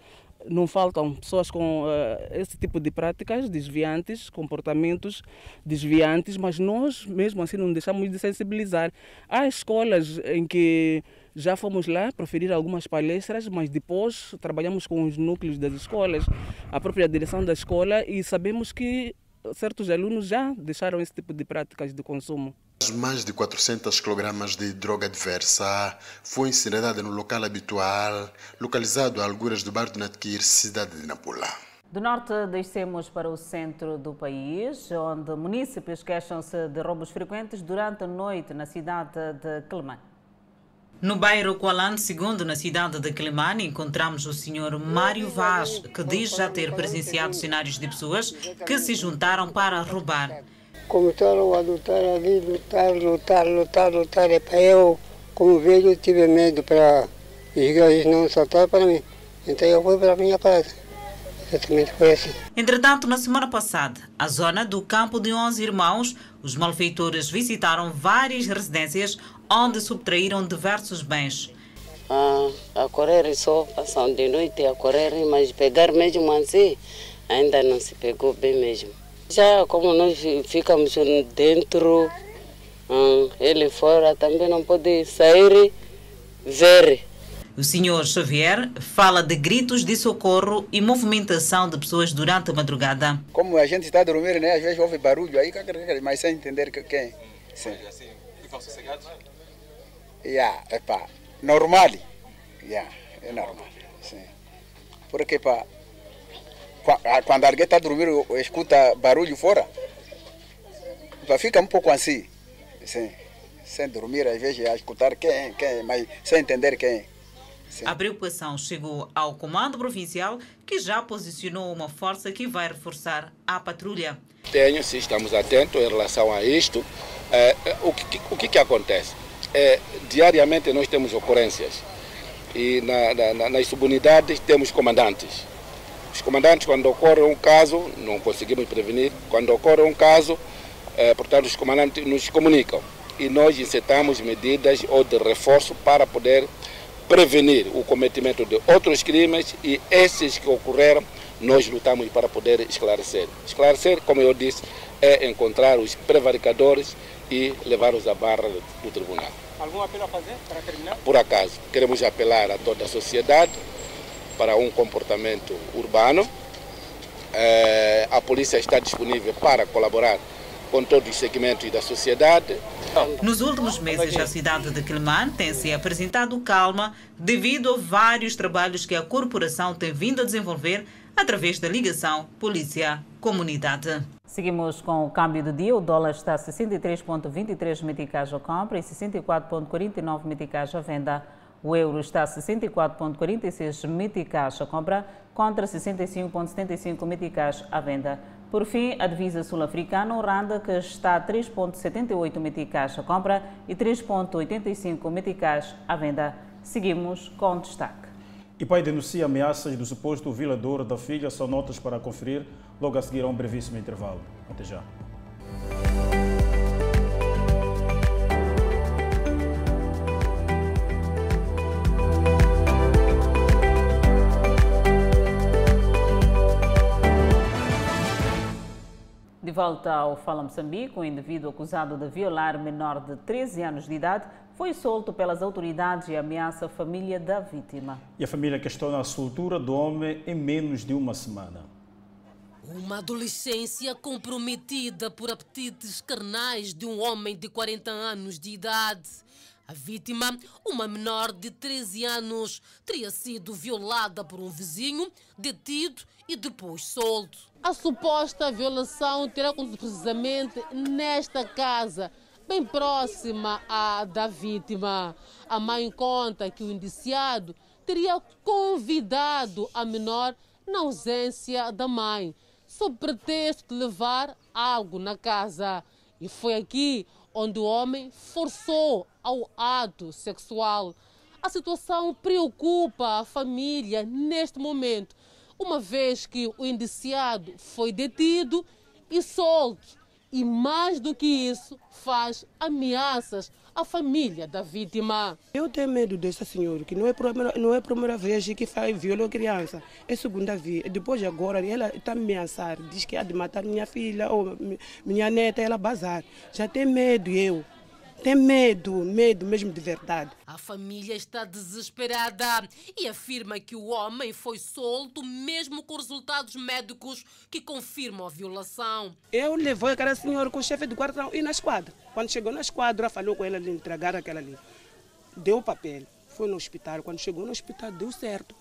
não faltam pessoas com uh, esse tipo de práticas desviantes, comportamentos desviantes, mas nós mesmo assim não deixamos de sensibilizar. Há escolas em que já fomos lá proferir algumas palestras, mas depois trabalhamos com os núcleos das escolas, a própria direção da escola e sabemos que certos alunos já deixaram esse tipo de práticas de consumo. Mais de 400 kg de droga diversa foi incinerada no local habitual, localizado a alguras do bar de Natquir, cidade de Nampula. Do norte, descemos para o centro do país, onde munícipes queixam-se de roubos frequentes durante a noite na cidade de Quelimane. No bairro Kualan II, na cidade de Quelimane, encontramos o senhor Mário Vaz, que diz já ter presenciado cenários de pessoas que se juntaram para roubar. Começaram a lutar ali, lutar, lutar, lutar, lutar. E para eu, como velho, tive medo para gajos não saltar para mim. Então eu fui para a minha casa. Exatamente foi assim. Entretanto, na semana passada, a zona do campo de 11 irmãos, os malfeitores visitaram várias residências onde subtraíram diversos bens. Ah, a correr só, passam de noite a correr, mas pegar mesmo assim, ainda não se pegou bem mesmo. Já como nós ficamos dentro, hum, ele fora também não pode sair ver. O senhor Xavier fala de gritos de socorro e movimentação de pessoas durante a madrugada. Como a gente está a dormir, né? às vezes ouve barulho aí, mas sem entender quem. Sim. Assim, ficam sossegados? Yeah, epa, normal. Yeah, é normal. Sim. Porque pá, quando alguém está dormindo, escuta barulho fora, pá, fica um pouco assim. Sim. Sem dormir, às vezes, a escutar quem, quem, mas sem entender quem. Sim. A preocupação chegou ao Comando Provincial, que já posicionou uma força que vai reforçar a patrulha. Tenho, sim, estamos atentos em relação a isto. É, o que, o que, que acontece? É, diariamente nós temos ocorrências e na, na, nas subunidades temos comandantes. Os comandantes, quando ocorre um caso, não conseguimos prevenir. Quando ocorre um caso, é, portanto, os comandantes nos comunicam e nós insetamos medidas ou de reforço para poder prevenir o cometimento de outros crimes e esses que ocorreram, nós lutamos para poder esclarecer. Esclarecer, como eu disse, é encontrar os prevaricadores e levá-los à barra do tribunal. Algum apelo a fazer para terminar? Por acaso, queremos apelar a toda a sociedade para um comportamento urbano. É, a polícia está disponível para colaborar com todos os segmentos da sociedade. Nos últimos meses, a cidade de Quelimane tem se apresentado calma devido a vários trabalhos que a corporação tem vindo a desenvolver através da ligação polícia-comunidade. Seguimos com o câmbio do dia. O dólar está a 63,23 meticais à compra e 64,49 meticais à venda. O euro está a 64,46 meticais à compra contra 65,75 meticais à venda. Por fim, a divisa sul-africana, o randa, que está a 3,78 meticais à compra e 3,85 meticais à venda. Seguimos com destaque. E pai denuncia ameaças do suposto violador da filha. São notas para conferir logo a seguir a um brevíssimo intervalo. Até já. Volta ao Fala Moçambique, o indivíduo acusado de violar menor de 13 anos de idade foi solto pelas autoridades e ameaça a família da vítima. E a família questiona a soltura do homem em menos de uma semana. Uma adolescência comprometida por apetites carnais de um homem de 40 anos de idade. A vítima, uma menor de 13 anos, teria sido violada por um vizinho, detido e depois solto. A suposta violação terá acontecido precisamente nesta casa, bem próxima à da vítima. A mãe conta que o indiciado teria convidado a menor na ausência da mãe, sob pretexto de levar algo na casa. E foi aqui onde o homem forçou ao ato sexual. A situação preocupa a família neste momento, uma vez que o indiciado foi detido e solto. E mais do que isso, faz ameaças à família da vítima. Eu tenho medo dessa senhora, que não é a primeira, não é a primeira vez que faz violou criança, é a segunda vez. Depois agora ela está ameaçar, diz que há de matar minha filha ou minha neta, ela bazar. Já tem medo eu. Tem medo, medo mesmo de verdade. A família está desesperada e afirma que o homem foi solto mesmo com resultados médicos que confirmam a violação. Eu levei aquela senhora com o chefe de guarda e na esquadra. Quando chegou na esquadra, falou com ela de entregar aquela ali. Deu o papel, foi no hospital. Quando chegou no hospital, deu certo.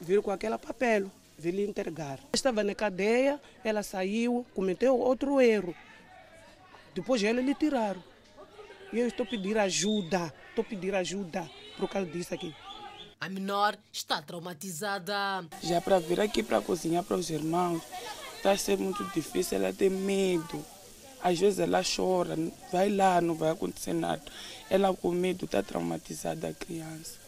Viram com aquela papel, veio lhe entregar. Estava na cadeia, ela saiu, cometeu outro erro. Depois ela lhe tiraram. E eu estou pedindo ajuda, estou pedindo ajuda por causa disso aqui. A menor está traumatizada. Já para vir aqui para cozinhar para os irmãos, está a ser muito difícil, ela tem medo. Às vezes ela chora, vai lá, não vai acontecer nada. Ela com medo está traumatizada a criança.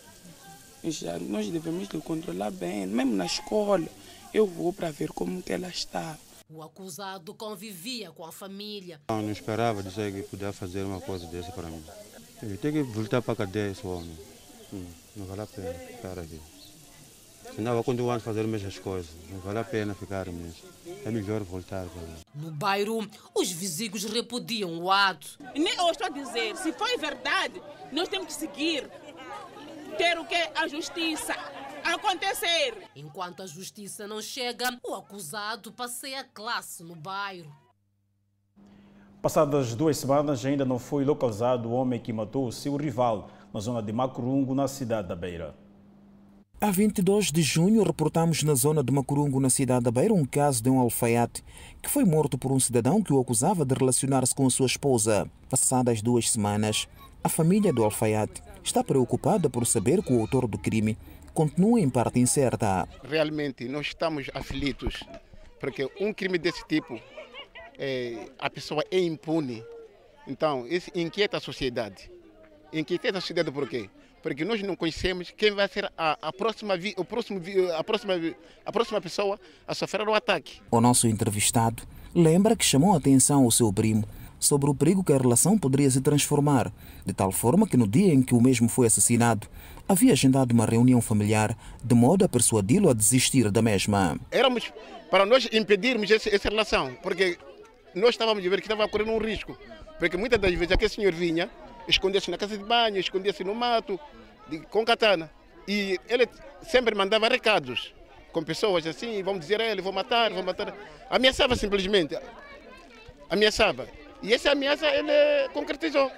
E já nós devemos lhe controlar bem, mesmo na escola. Eu vou para ver como que ela está. O acusado convivia com a família. Eu não esperava dizer que podia fazer uma coisa dessa para mim. Eu tenho que voltar para a cadeia esse homem. Hum, não vale a pena ficar aqui. Senão vou continuar a fazer as mesmas coisas. Não vale a pena ficar mesmo. É melhor voltar para lá. No bairro, os vizinhos repudiam o ato. Eu estou a dizer, se foi verdade, nós temos que seguir, ter o que? A justiça acontecer. Enquanto a justiça não chega, o acusado passeia a classe no bairro. Passadas duas semanas, ainda não foi localizado o homem que matou o seu rival na zona de Macurungo, na cidade da Beira. A 22 de junho, reportamos na zona de Macurungo, na cidade da Beira, um caso de um alfaiate que foi morto por um cidadão que o acusava de relacionar-se com a sua esposa. Passadas duas semanas, a família do alfaiate está preocupada por saber que o autor do crime continua em parte incerta. Realmente, nós estamos aflitos, porque um crime desse tipo, é, a pessoa é impune. Então, isso inquieta a sociedade. Inquieta a sociedade por quê? Porque nós não conhecemos quem vai ser a, a, próxima, o próximo, a, próxima, a próxima pessoa a sofrer o ataque. O nosso entrevistado lembra que chamou a atenção o seu primo sobre o perigo que a relação poderia se transformar, de tal forma que no dia em que o mesmo foi assassinado, havia agendado uma reunião familiar de modo a persuadi-lo a desistir da mesma. Éramos para nós impedirmos essa, essa relação, porque nós estávamos a ver que estava correndo um risco, porque muitas das vezes aquele senhor vinha, escondia-se na casa de banho, escondia-se no mato, de, com katana, e ele sempre mandava recados com pessoas assim, vamos dizer a ele, vou matar, vou matar. Ameaçava simplesmente, ameaçava. E essa ameaça ele concretizou.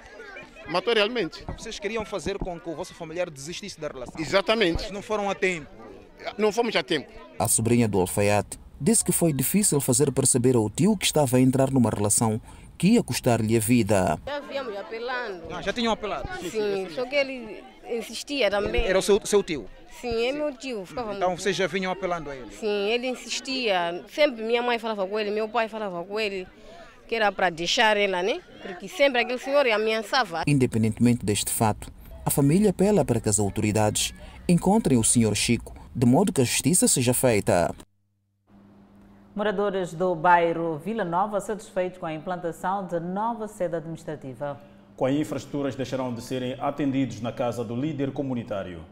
Matou realmente. Vocês queriam fazer com que o vosso familiar desistisse da relação? Exatamente. Mas não foram a tempo. Não fomos a tempo. A sobrinha do alfaiate disse que foi difícil fazer perceber ao tio que estava a entrar numa relação que ia custar-lhe a vida. Já víamos apelando. Ah, já tinham apelado? Sim, sim, só que ele insistia também. Era o seu, seu tio? Sim, é meu tio. Ficava então vocês já vinham apelando a ele? Sim, ele insistia. Sempre minha mãe falava com ele, meu pai falava com ele que era para deixar ela, né? Porque sempre aquele senhor ameaçava. Independentemente deste fato, a família apela para que as autoridades encontrem o senhor Chico, de modo que a justiça seja feita. Moradores do bairro Vila Nova satisfeitos com a implantação de nova sede administrativa. Com as infraestruturas deixarão de serem atendidos na casa do líder comunitário.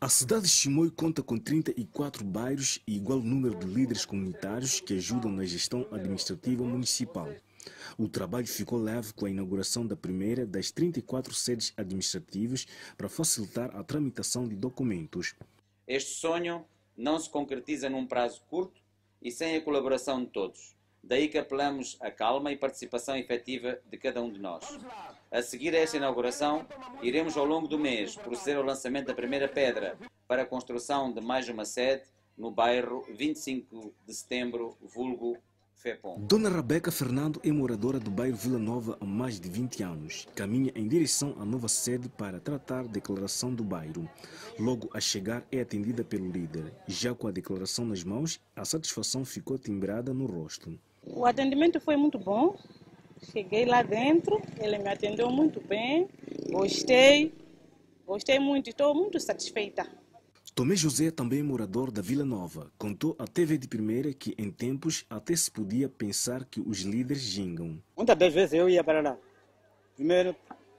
A cidade de Chimoio conta com 34 bairros e igual número de líderes comunitários que ajudam na gestão administrativa municipal. O trabalho ficou leve com a inauguração da primeira das 34 sedes administrativas para facilitar a tramitação de documentos. Este sonho não se concretiza num prazo curto e sem a colaboração de todos. Daí que apelamos à calma e participação efetiva de cada um de nós. A seguir a esta inauguração, iremos ao longo do mês proceder ao lançamento da primeira pedra para a construção de mais uma sede no bairro 25 de setembro, vulgo. Dona Rebeca Fernando é moradora do bairro Vila Nova há mais de 20 anos. Caminha em direção à nova sede para tratar a declaração do bairro. Logo a chegar é atendida pelo líder. Já com a declaração nas mãos, a satisfação ficou timbrada no rosto. O atendimento foi muito bom. Cheguei lá dentro, ele me atendeu muito bem, gostei. Gostei muito, estou muito satisfeita. Tomé José, também morador da Vila Nova, contou à TV de Primeira que em tempos até se podia pensar que os líderes gingam. Muitas das vezes eu ia para lá. Primeiro,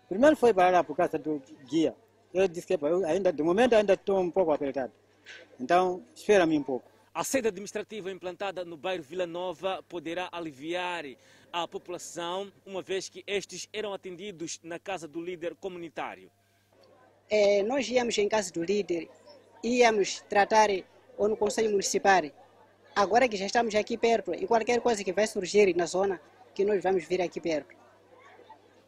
primeiro foi para lá por causa do guia. Eu disse que eu ainda, de momento ainda estou um pouco apertado. Então, espera-me um pouco. A sede administrativa implantada no bairro Vila Nova poderá aliviar a população, uma vez que estes eram atendidos na casa do líder comunitário. É, nós íamos em casa do líder, íamos tratar ou no Conselho Municipal. Agora que já estamos aqui perto, e qualquer coisa que vai surgir na zona, que nós vamos vir aqui perto.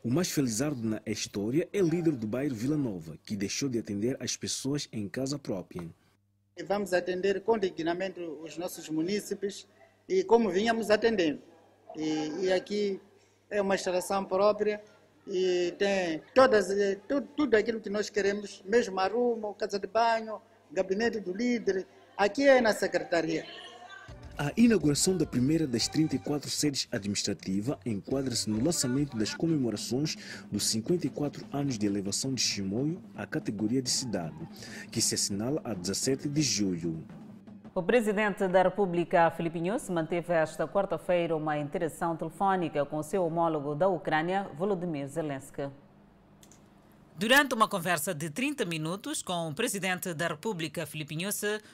O mais felizardo na história é o líder do bairro Vila Nova, que deixou de atender as pessoas em casa própria. Vamos atender com dignamente os nossos munícipes e como vinhamos atendendo. E, e aqui é uma instalação própria e tem todas, tudo, tudo aquilo que nós queremos, mesmo arrumo, casa de banho, gabinete do líder, aqui é na secretaria. A inauguração da primeira das 34 sedes administrativas enquadra-se no lançamento das comemorações dos 54 anos de elevação de Chimoio à categoria de cidade, que se assinala a 17 de julho. O presidente da República, Filipe Nunes, manteve esta quarta-feira uma interação telefônica com seu homólogo da Ucrânia, Volodymyr Zelensky. Durante uma conversa de 30 minutos com o presidente da República, Filipe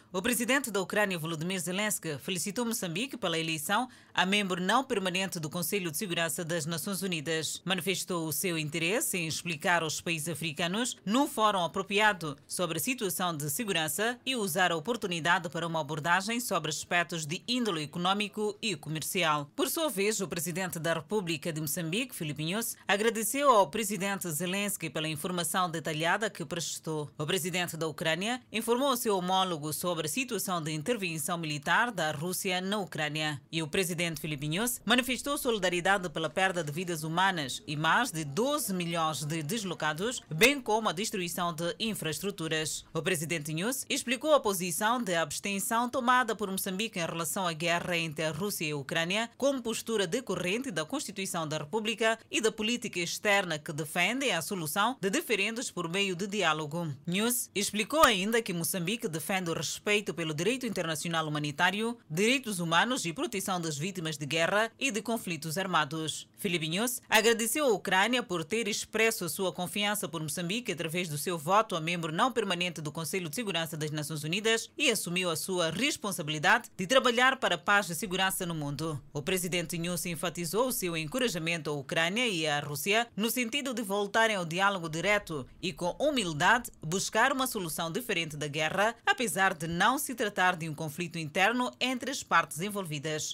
o presidente da Ucrânia, Volodymyr Zelensky, felicitou Moçambique pela eleição a membro não permanente do Conselho de Segurança das Nações Unidas. Manifestou o seu interesse em explicar aos países africanos, num fórum apropriado, sobre a situação de segurança e usar a oportunidade para uma abordagem sobre aspectos de índole econômico e comercial. Por sua vez, o presidente da República de Moçambique, Filipe Nyusse, agradeceu ao presidente Zelensky pela informação detalhada que prestou. O presidente da Ucrânia informou seu homólogo sobre a situação de intervenção militar da Rússia na Ucrânia. E o presidente Filipe Nunes manifestou solidariedade pela perda de vidas humanas e mais de 12 milhões de deslocados, bem como a destruição de infraestruturas. O presidente Nunes explicou a posição de abstenção tomada por Moçambique em relação à guerra entre a Rússia e a Ucrânia como postura decorrente da Constituição da República e da política externa que defende a solução de diferendos por meio de diálogo. News explicou ainda que Moçambique defende o respeito pelo direito internacional humanitário, direitos humanos e proteção das vítimas de guerra e de conflitos armados. Filipe News agradeceu a Ucrânia por ter expresso a sua confiança por Moçambique através do seu voto a membro não permanente do Conselho de Segurança das Nações Unidas e assumiu a sua responsabilidade de trabalhar para a paz e segurança no mundo. O presidente News enfatizou o seu encorajamento à Ucrânia e à Rússia no sentido de voltarem ao diálogo direto e com humildade buscar uma solução diferente da guerra, apesar de não se tratar de um conflito interno entre as partes envolvidas.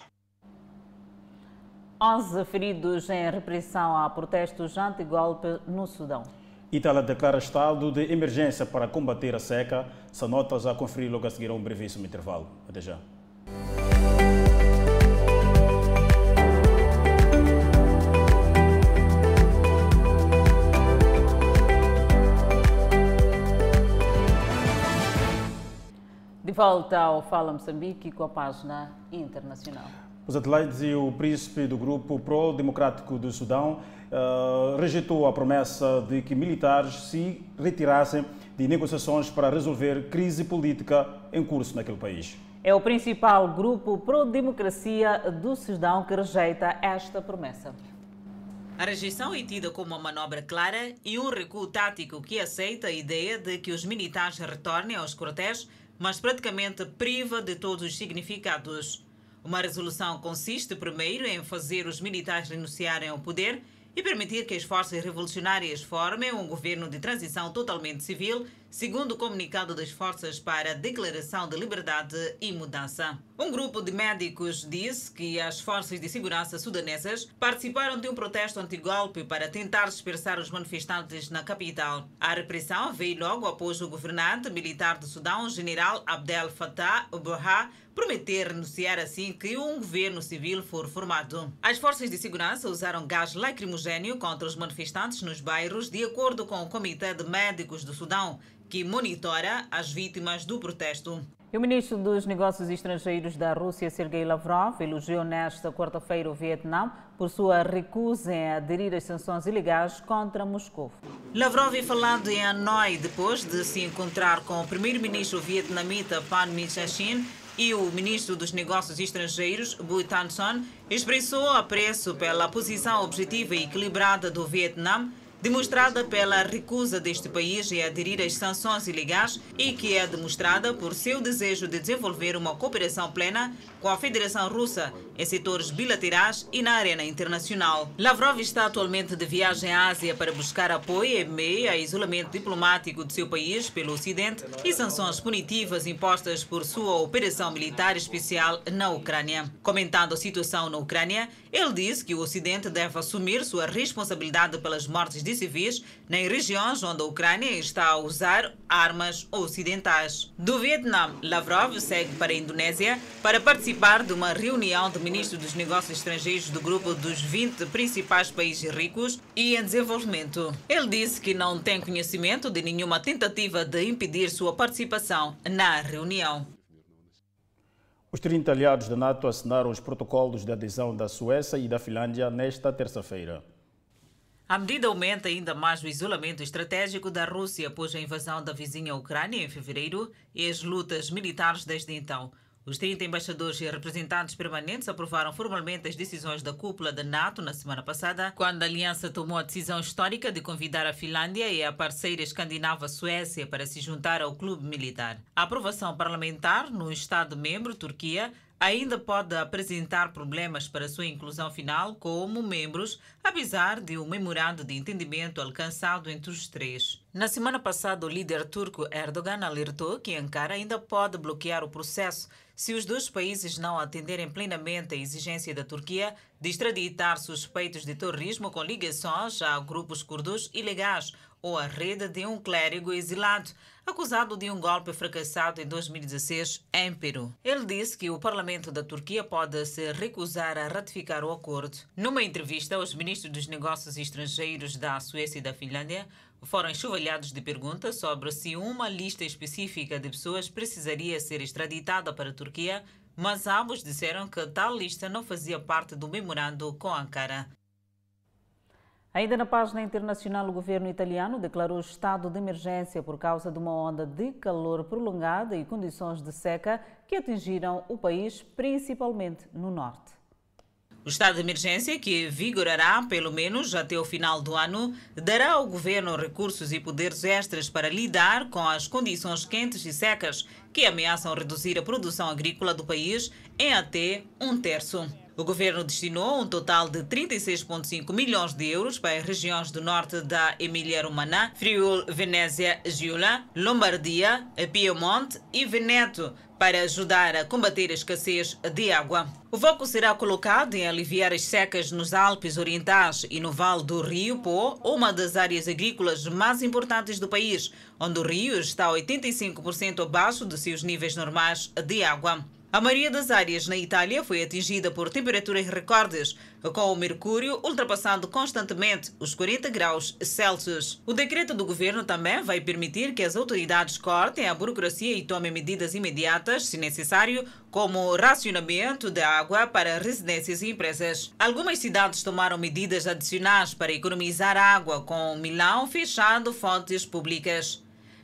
11 feridos em repressão a protestos anti-golpe no Sudão. Itália declara estado de emergência para combater a seca. Essa nota já conferir logo a seguir a um brevíssimo intervalo. Até já. De volta ao Fala Moçambique com a página internacional. Os Adelaides e o príncipe do grupo pró-democrático do Sudão uh, rejeitou a promessa de que militares se retirassem de negociações para resolver crise política em curso naquele país. É o principal grupo pró-democracia do Sudão que rejeita esta promessa. A rejeição é tida como uma manobra clara e um recuo tático que aceita a ideia de que os militares retornem aos quartéis mas praticamente priva de todos os significados. Uma resolução consiste, primeiro, em fazer os militares renunciarem ao poder e permitir que as forças revolucionárias formem um governo de transição totalmente civil, segundo o comunicado das Forças para a Declaração de Liberdade e Mudança. Um grupo de médicos disse que as forças de segurança sudanesas participaram de um protesto anti-golpe para tentar dispersar os manifestantes na capital. A repressão veio logo após o governante militar do Sudão, general Abdel Fattah al-Burhan, prometer renunciar assim que um governo civil for formado. As forças de segurança usaram gás lacrimogênio contra os manifestantes nos bairros, de acordo com o Comitê de Médicos do Sudão, que monitora as vítimas do protesto. E o ministro dos Negócios Estrangeiros da Rússia, Sergei Lavrov, elogiou nesta quarta-feira o Vietnã por sua recusa em aderir às sanções ilegais contra Moscou. Lavrov é falado em Hanoi depois de se encontrar com o primeiro-ministro vietnamita Pan Minh e o ministro dos Negócios Estrangeiros, Bui Tan Son, expressou apreço pela posição objetiva e equilibrada do Vietnã demonstrada pela recusa deste país em aderir às sanções ilegais e que é demonstrada por seu desejo de desenvolver uma cooperação plena com a Federação Russa em setores bilaterais e na arena internacional. Lavrov está atualmente de viagem à Ásia para buscar apoio em meio ao isolamento diplomático de seu país pelo Ocidente e sanções punitivas impostas por sua operação militar especial na Ucrânia. Comentando a situação na Ucrânia, ele disse que o Ocidente deve assumir sua responsabilidade pelas mortes de civis em regiões onde a Ucrânia está a usar armas ocidentais. Do Vietnã, Lavrov segue para a Indonésia para participar de uma reunião de ministros dos negócios estrangeiros do grupo dos 20 principais países ricos e em desenvolvimento. Ele disse que não tem conhecimento de nenhuma tentativa de impedir sua participação na reunião. Os 30 aliados da NATO assinaram os protocolos de adesão da Suécia e da Finlândia nesta terça-feira. A medida aumenta ainda mais o isolamento estratégico da Rússia após a invasão da vizinha Ucrânia em fevereiro e as lutas militares desde então. Os 30 embaixadores e representantes permanentes aprovaram formalmente as decisões da cúpula da NATO na semana passada, quando a aliança tomou a decisão histórica de convidar a Finlândia e a parceira escandinava Suécia para se juntar ao clube militar. A aprovação parlamentar no Estado-membro, Turquia, ainda pode apresentar problemas para sua inclusão final como membros, apesar de um memorando de entendimento alcançado entre os três. Na semana passada, o líder turco Erdogan alertou que Ankara ainda pode bloquear o processo se os dois países não atenderem plenamente a exigência da Turquia de extraditar suspeitos de terrorismo com ligações a grupos curdos ilegais ou a rede de um clérigo exilado, acusado de um golpe fracassado em 2016 em Peru. Ele disse que o parlamento da Turquia pode se recusar a ratificar o acordo. Numa entrevista, os ministros dos negócios estrangeiros da Suécia e da Finlândia foram enxovalhados de perguntas sobre se uma lista específica de pessoas precisaria ser extraditada para a Turquia, mas ambos disseram que tal lista não fazia parte do memorando com Ankara. Ainda na página internacional, o governo italiano declarou estado de emergência por causa de uma onda de calor prolongada e condições de seca que atingiram o país, principalmente no norte. O estado de emergência, que vigorará pelo menos até o final do ano, dará ao governo recursos e poderes extras para lidar com as condições quentes e secas que ameaçam reduzir a produção agrícola do país em até um terço. O governo destinou um total de 36,5 milhões de euros para as regiões do norte da Emília-Romagna, Friuli, Venezia, Giulia, Lombardia, Piemonte e Veneto, para ajudar a combater a escassez de água. O foco será colocado em aliviar as secas nos Alpes Orientais e no Vale do Rio Pô, uma das áreas agrícolas mais importantes do país, onde o rio está 85% abaixo de seus níveis normais de água. A maioria das áreas na Itália foi atingida por temperaturas recordes, com o mercúrio ultrapassando constantemente os 40 graus Celsius. O decreto do governo também vai permitir que as autoridades cortem a burocracia e tomem medidas imediatas, se necessário, como racionamento de água para residências e empresas. Algumas cidades tomaram medidas adicionais para economizar água, com Milão fechando fontes públicas.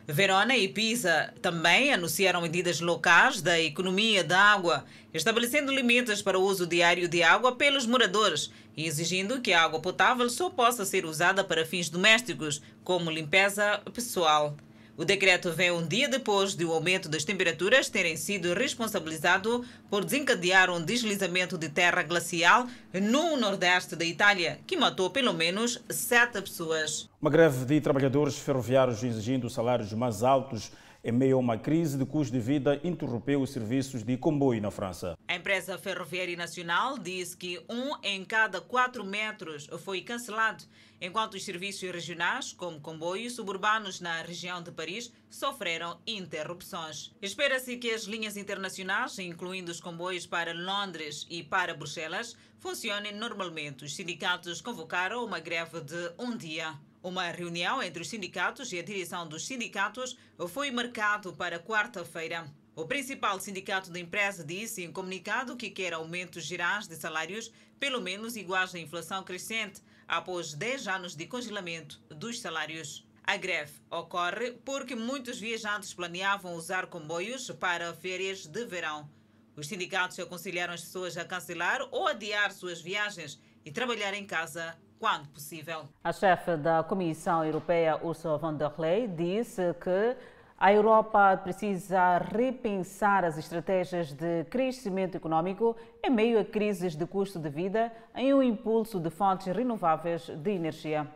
Verona e Pisa também anunciaram medidas locais da economia da água, estabelecendo limites para o uso diário de água pelos moradores e exigindo que a água potável só possa ser usada para fins domésticos, como limpeza pessoal. O decreto vem um dia depois de o aumento das temperaturas terem sido responsabilizado por desencadear um deslizamento de terra glacial no nordeste da Itália, que matou pelo menos sete pessoas. Uma greve de trabalhadores ferroviários exigindo salários mais altos em meio a uma crise de custo de vida, interrompeu os serviços de comboio na França. A empresa ferroviária nacional diz que um em cada quatro metros foi cancelado, enquanto os serviços regionais, como comboios suburbanos na região de Paris, sofreram interrupções. Espera-se que as linhas internacionais, incluindo os comboios para Londres e para Bruxelas, funcionem normalmente. Os sindicatos convocaram uma greve de um dia. Uma reunião entre os sindicatos e a direção dos sindicatos foi marcado para quarta-feira. O principal sindicato da empresa disse em comunicado que quer aumentos gerais de salários pelo menos iguais à inflação crescente após 10 anos de congelamento dos salários. A greve ocorre porque muitos viajantes planeavam usar comboios para férias de verão. Os sindicatos aconselharam as pessoas a cancelar ou adiar suas viagens e trabalhar em casa quando possível. A chefe da Comissão Europeia, Ursula von der Leyen, disse que a Europa precisa repensar as estratégias de crescimento econômico em meio a crises de custo de vida em um impulso de fontes renováveis de energia.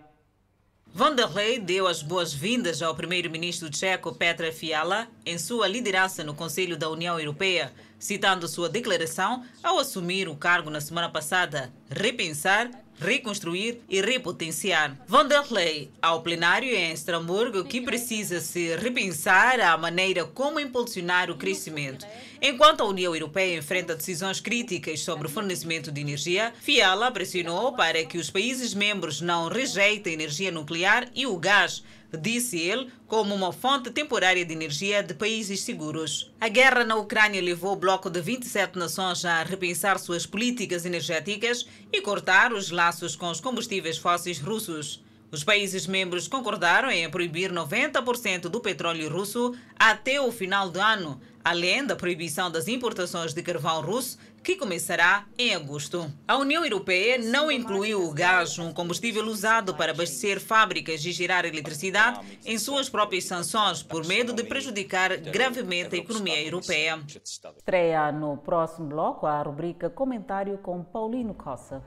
Von der Leyen deu as boas-vindas ao primeiro-ministro tcheco Petra Fiala em sua liderança no Conselho da União Europeia, citando sua declaração ao assumir o cargo na semana passada: repensar reconstruir e repotenciar. Von der Leyen, ao plenário em Estrasburgo, que precisa se repensar a maneira como impulsionar o crescimento. Enquanto a União Europeia enfrenta decisões críticas sobre o fornecimento de energia, Fiala pressionou para que os países membros não rejeitem a energia nuclear e o gás, disse ele, como uma fonte temporária de energia de países seguros. A guerra na Ucrânia levou o bloco de 27 nações a repensar suas políticas energéticas e cortar os laços com os combustíveis fósseis russos. Os países membros concordaram em proibir 90% do petróleo russo até o final do ano, além da proibição das importações de carvão russo, que começará em agosto. A União Europeia não incluiu o gás, um combustível usado para abastecer fábricas e gerar eletricidade, em suas próprias sanções, por medo de prejudicar gravemente a economia europeia. Estreia no próximo bloco a rubrica Comentário com Paulino Costa.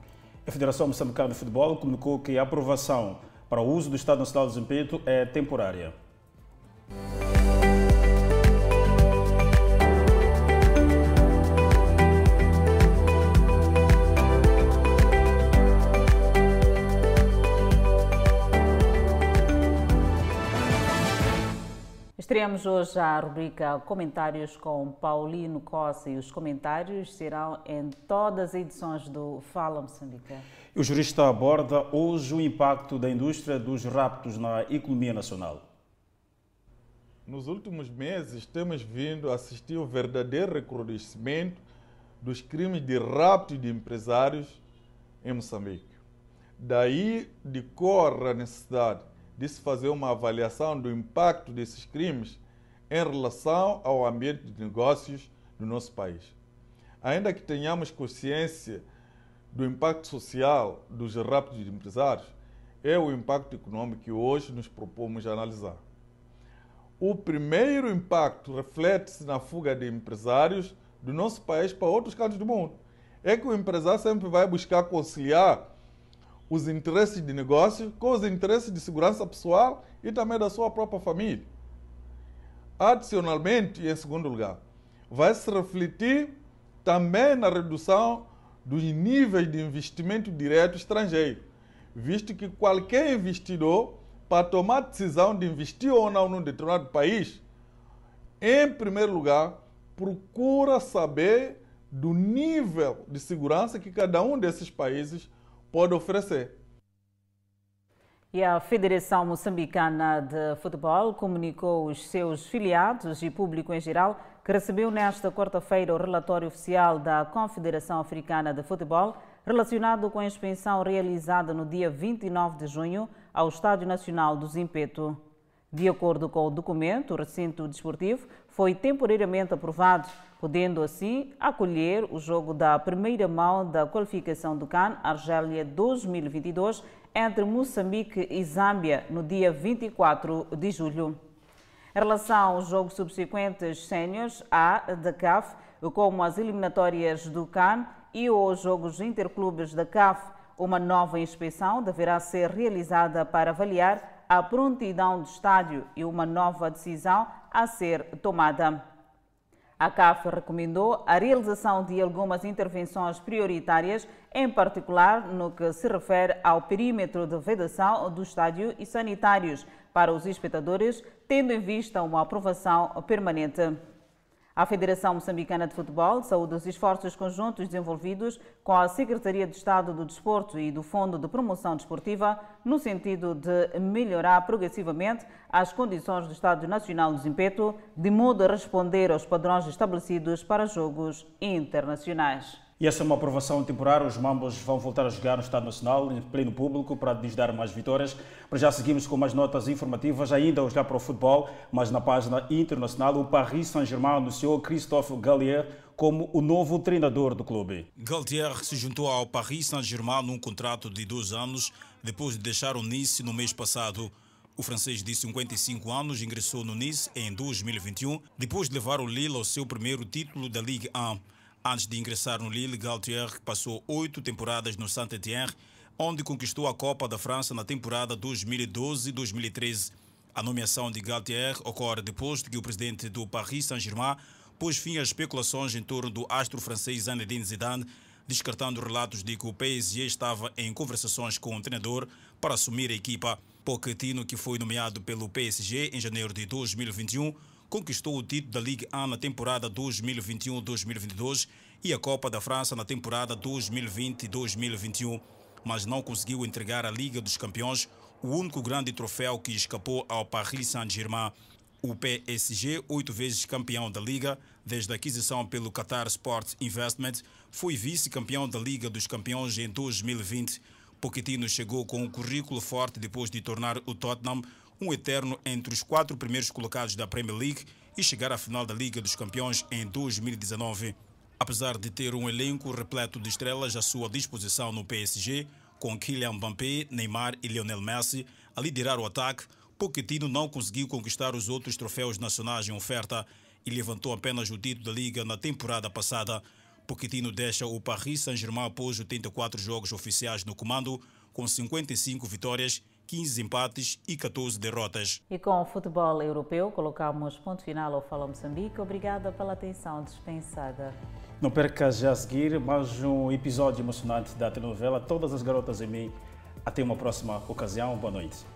A Federação Moçambicana de Futebol comunicou que a aprovação para o uso do Estado Nacional de Desempenho é temporária. Estreamos hoje a rubrica Comentários com Paulino Costa e os comentários serão em todas as edições do Fala Moçambique. O jurista aborda hoje o impacto da indústria dos raptos na economia nacional. Nos últimos meses, temos vindo a assistir ao verdadeiro recrudescimento dos crimes de rapto de empresários em Moçambique. Daí decorre a necessidade de se fazer uma avaliação do impacto desses crimes em relação ao ambiente de negócios do nosso país. Ainda que tenhamos consciência do impacto social dos raptos de empresários, é o impacto econômico que hoje nos propomos analisar. O primeiro impacto reflete-se na fuga de empresários do nosso país para outros cantos do mundo. É que o empresário sempre vai buscar conciliar os interesses de negócio com os interesses de segurança pessoal e também da sua própria família. Adicionalmente, em segundo lugar, vai se refletir também na redução dos níveis de investimento direto estrangeiro, visto que qualquer investidor, para tomar decisão de investir ou não num determinado país, em primeiro lugar, procura saber do nível de segurança que cada um desses países pode oferecer. E a Federação Moçambicana de Futebol comunicou os seus filiados e público em geral que recebeu nesta quarta-feira o relatório oficial da Confederação Africana de Futebol relacionado com a expensão realizada no dia 29 de junho ao Estádio Nacional do Zimpeto. De acordo com o documento, o recinto desportivo foi temporariamente aprovado, podendo assim acolher o jogo da primeira mão da qualificação do CAN Argélia 2022 entre Moçambique e Zâmbia no dia 24 de julho. Em relação aos jogos subsequentes séniores A da CAF, como as eliminatórias do CAN e os jogos interclubes da CAF, uma nova inspeção deverá ser realizada para avaliar a prontidão do estádio e uma nova decisão a ser tomada. A CAF recomendou a realização de algumas intervenções prioritárias, em particular no que se refere ao perímetro de vedação do estádio e sanitários para os espectadores, tendo em vista uma aprovação permanente. A Federação Moçambicana de Futebol saúda os esforços conjuntos desenvolvidos com a Secretaria de Estado do Desporto e do Fundo de Promoção Desportiva no sentido de melhorar progressivamente as condições do Estado Nacional do Zimpeto, de modo a responder aos padrões estabelecidos para jogos internacionais. E essa é uma aprovação temporária. Os Mambos vão voltar a jogar no Estado Nacional, em pleno público, para lhes dar mais vitórias. Mas já seguimos com mais notas informativas, ainda olhar para o futebol, mas na página internacional, o Paris Saint-Germain anunciou Christophe Gallier como o novo treinador do clube. Galtier se juntou ao Paris Saint-Germain num contrato de dois anos, depois de deixar o Nice no mês passado. O francês de 55 anos ingressou no Nice em 2021, depois de levar o Lille ao seu primeiro título da Ligue 1. Antes de ingressar no Lille, Galtier passou oito temporadas no Saint-Étienne, onde conquistou a Copa da França na temporada 2012-2013. A nomeação de Galtier ocorre depois de que o presidente do Paris Saint-Germain pôs fim às especulações em torno do astro francês Zinedine Zidane, descartando relatos de que o PSG estava em conversações com o treinador para assumir a equipa. Pochettino, que foi nomeado pelo PSG em janeiro de 2021, conquistou o título da Ligue 1 na temporada 2021-2022 e a Copa da França na temporada 2020-2021, mas não conseguiu entregar a Liga dos Campeões, o único grande troféu que escapou ao Paris Saint-Germain. O PSG, oito vezes campeão da Liga, desde a aquisição pelo Qatar Sport Investment, foi vice-campeão da Liga dos Campeões em 2020. Pochettino chegou com um currículo forte depois de tornar o Tottenham um eterno entre os quatro primeiros colocados da Premier League e chegar à final da Liga dos Campeões em 2019. Apesar de ter um elenco repleto de estrelas à sua disposição no PSG, com Kylian Mbappé, Neymar e Lionel Messi a liderar o ataque, Pochettino não conseguiu conquistar os outros troféus nacionais em oferta e levantou apenas o título da Liga na temporada passada. Pochettino deixa o Paris Saint-Germain após 84 jogos oficiais no comando, com 55 vitórias 15 empates e 14 derrotas. E com o futebol europeu, colocamos ponto final ao Fala Moçambique. Obrigada pela atenção dispensada. Não perca já a seguir mais um episódio emocionante da telenovela Todas as Garotas em Mim. Até uma próxima ocasião. Boa noite.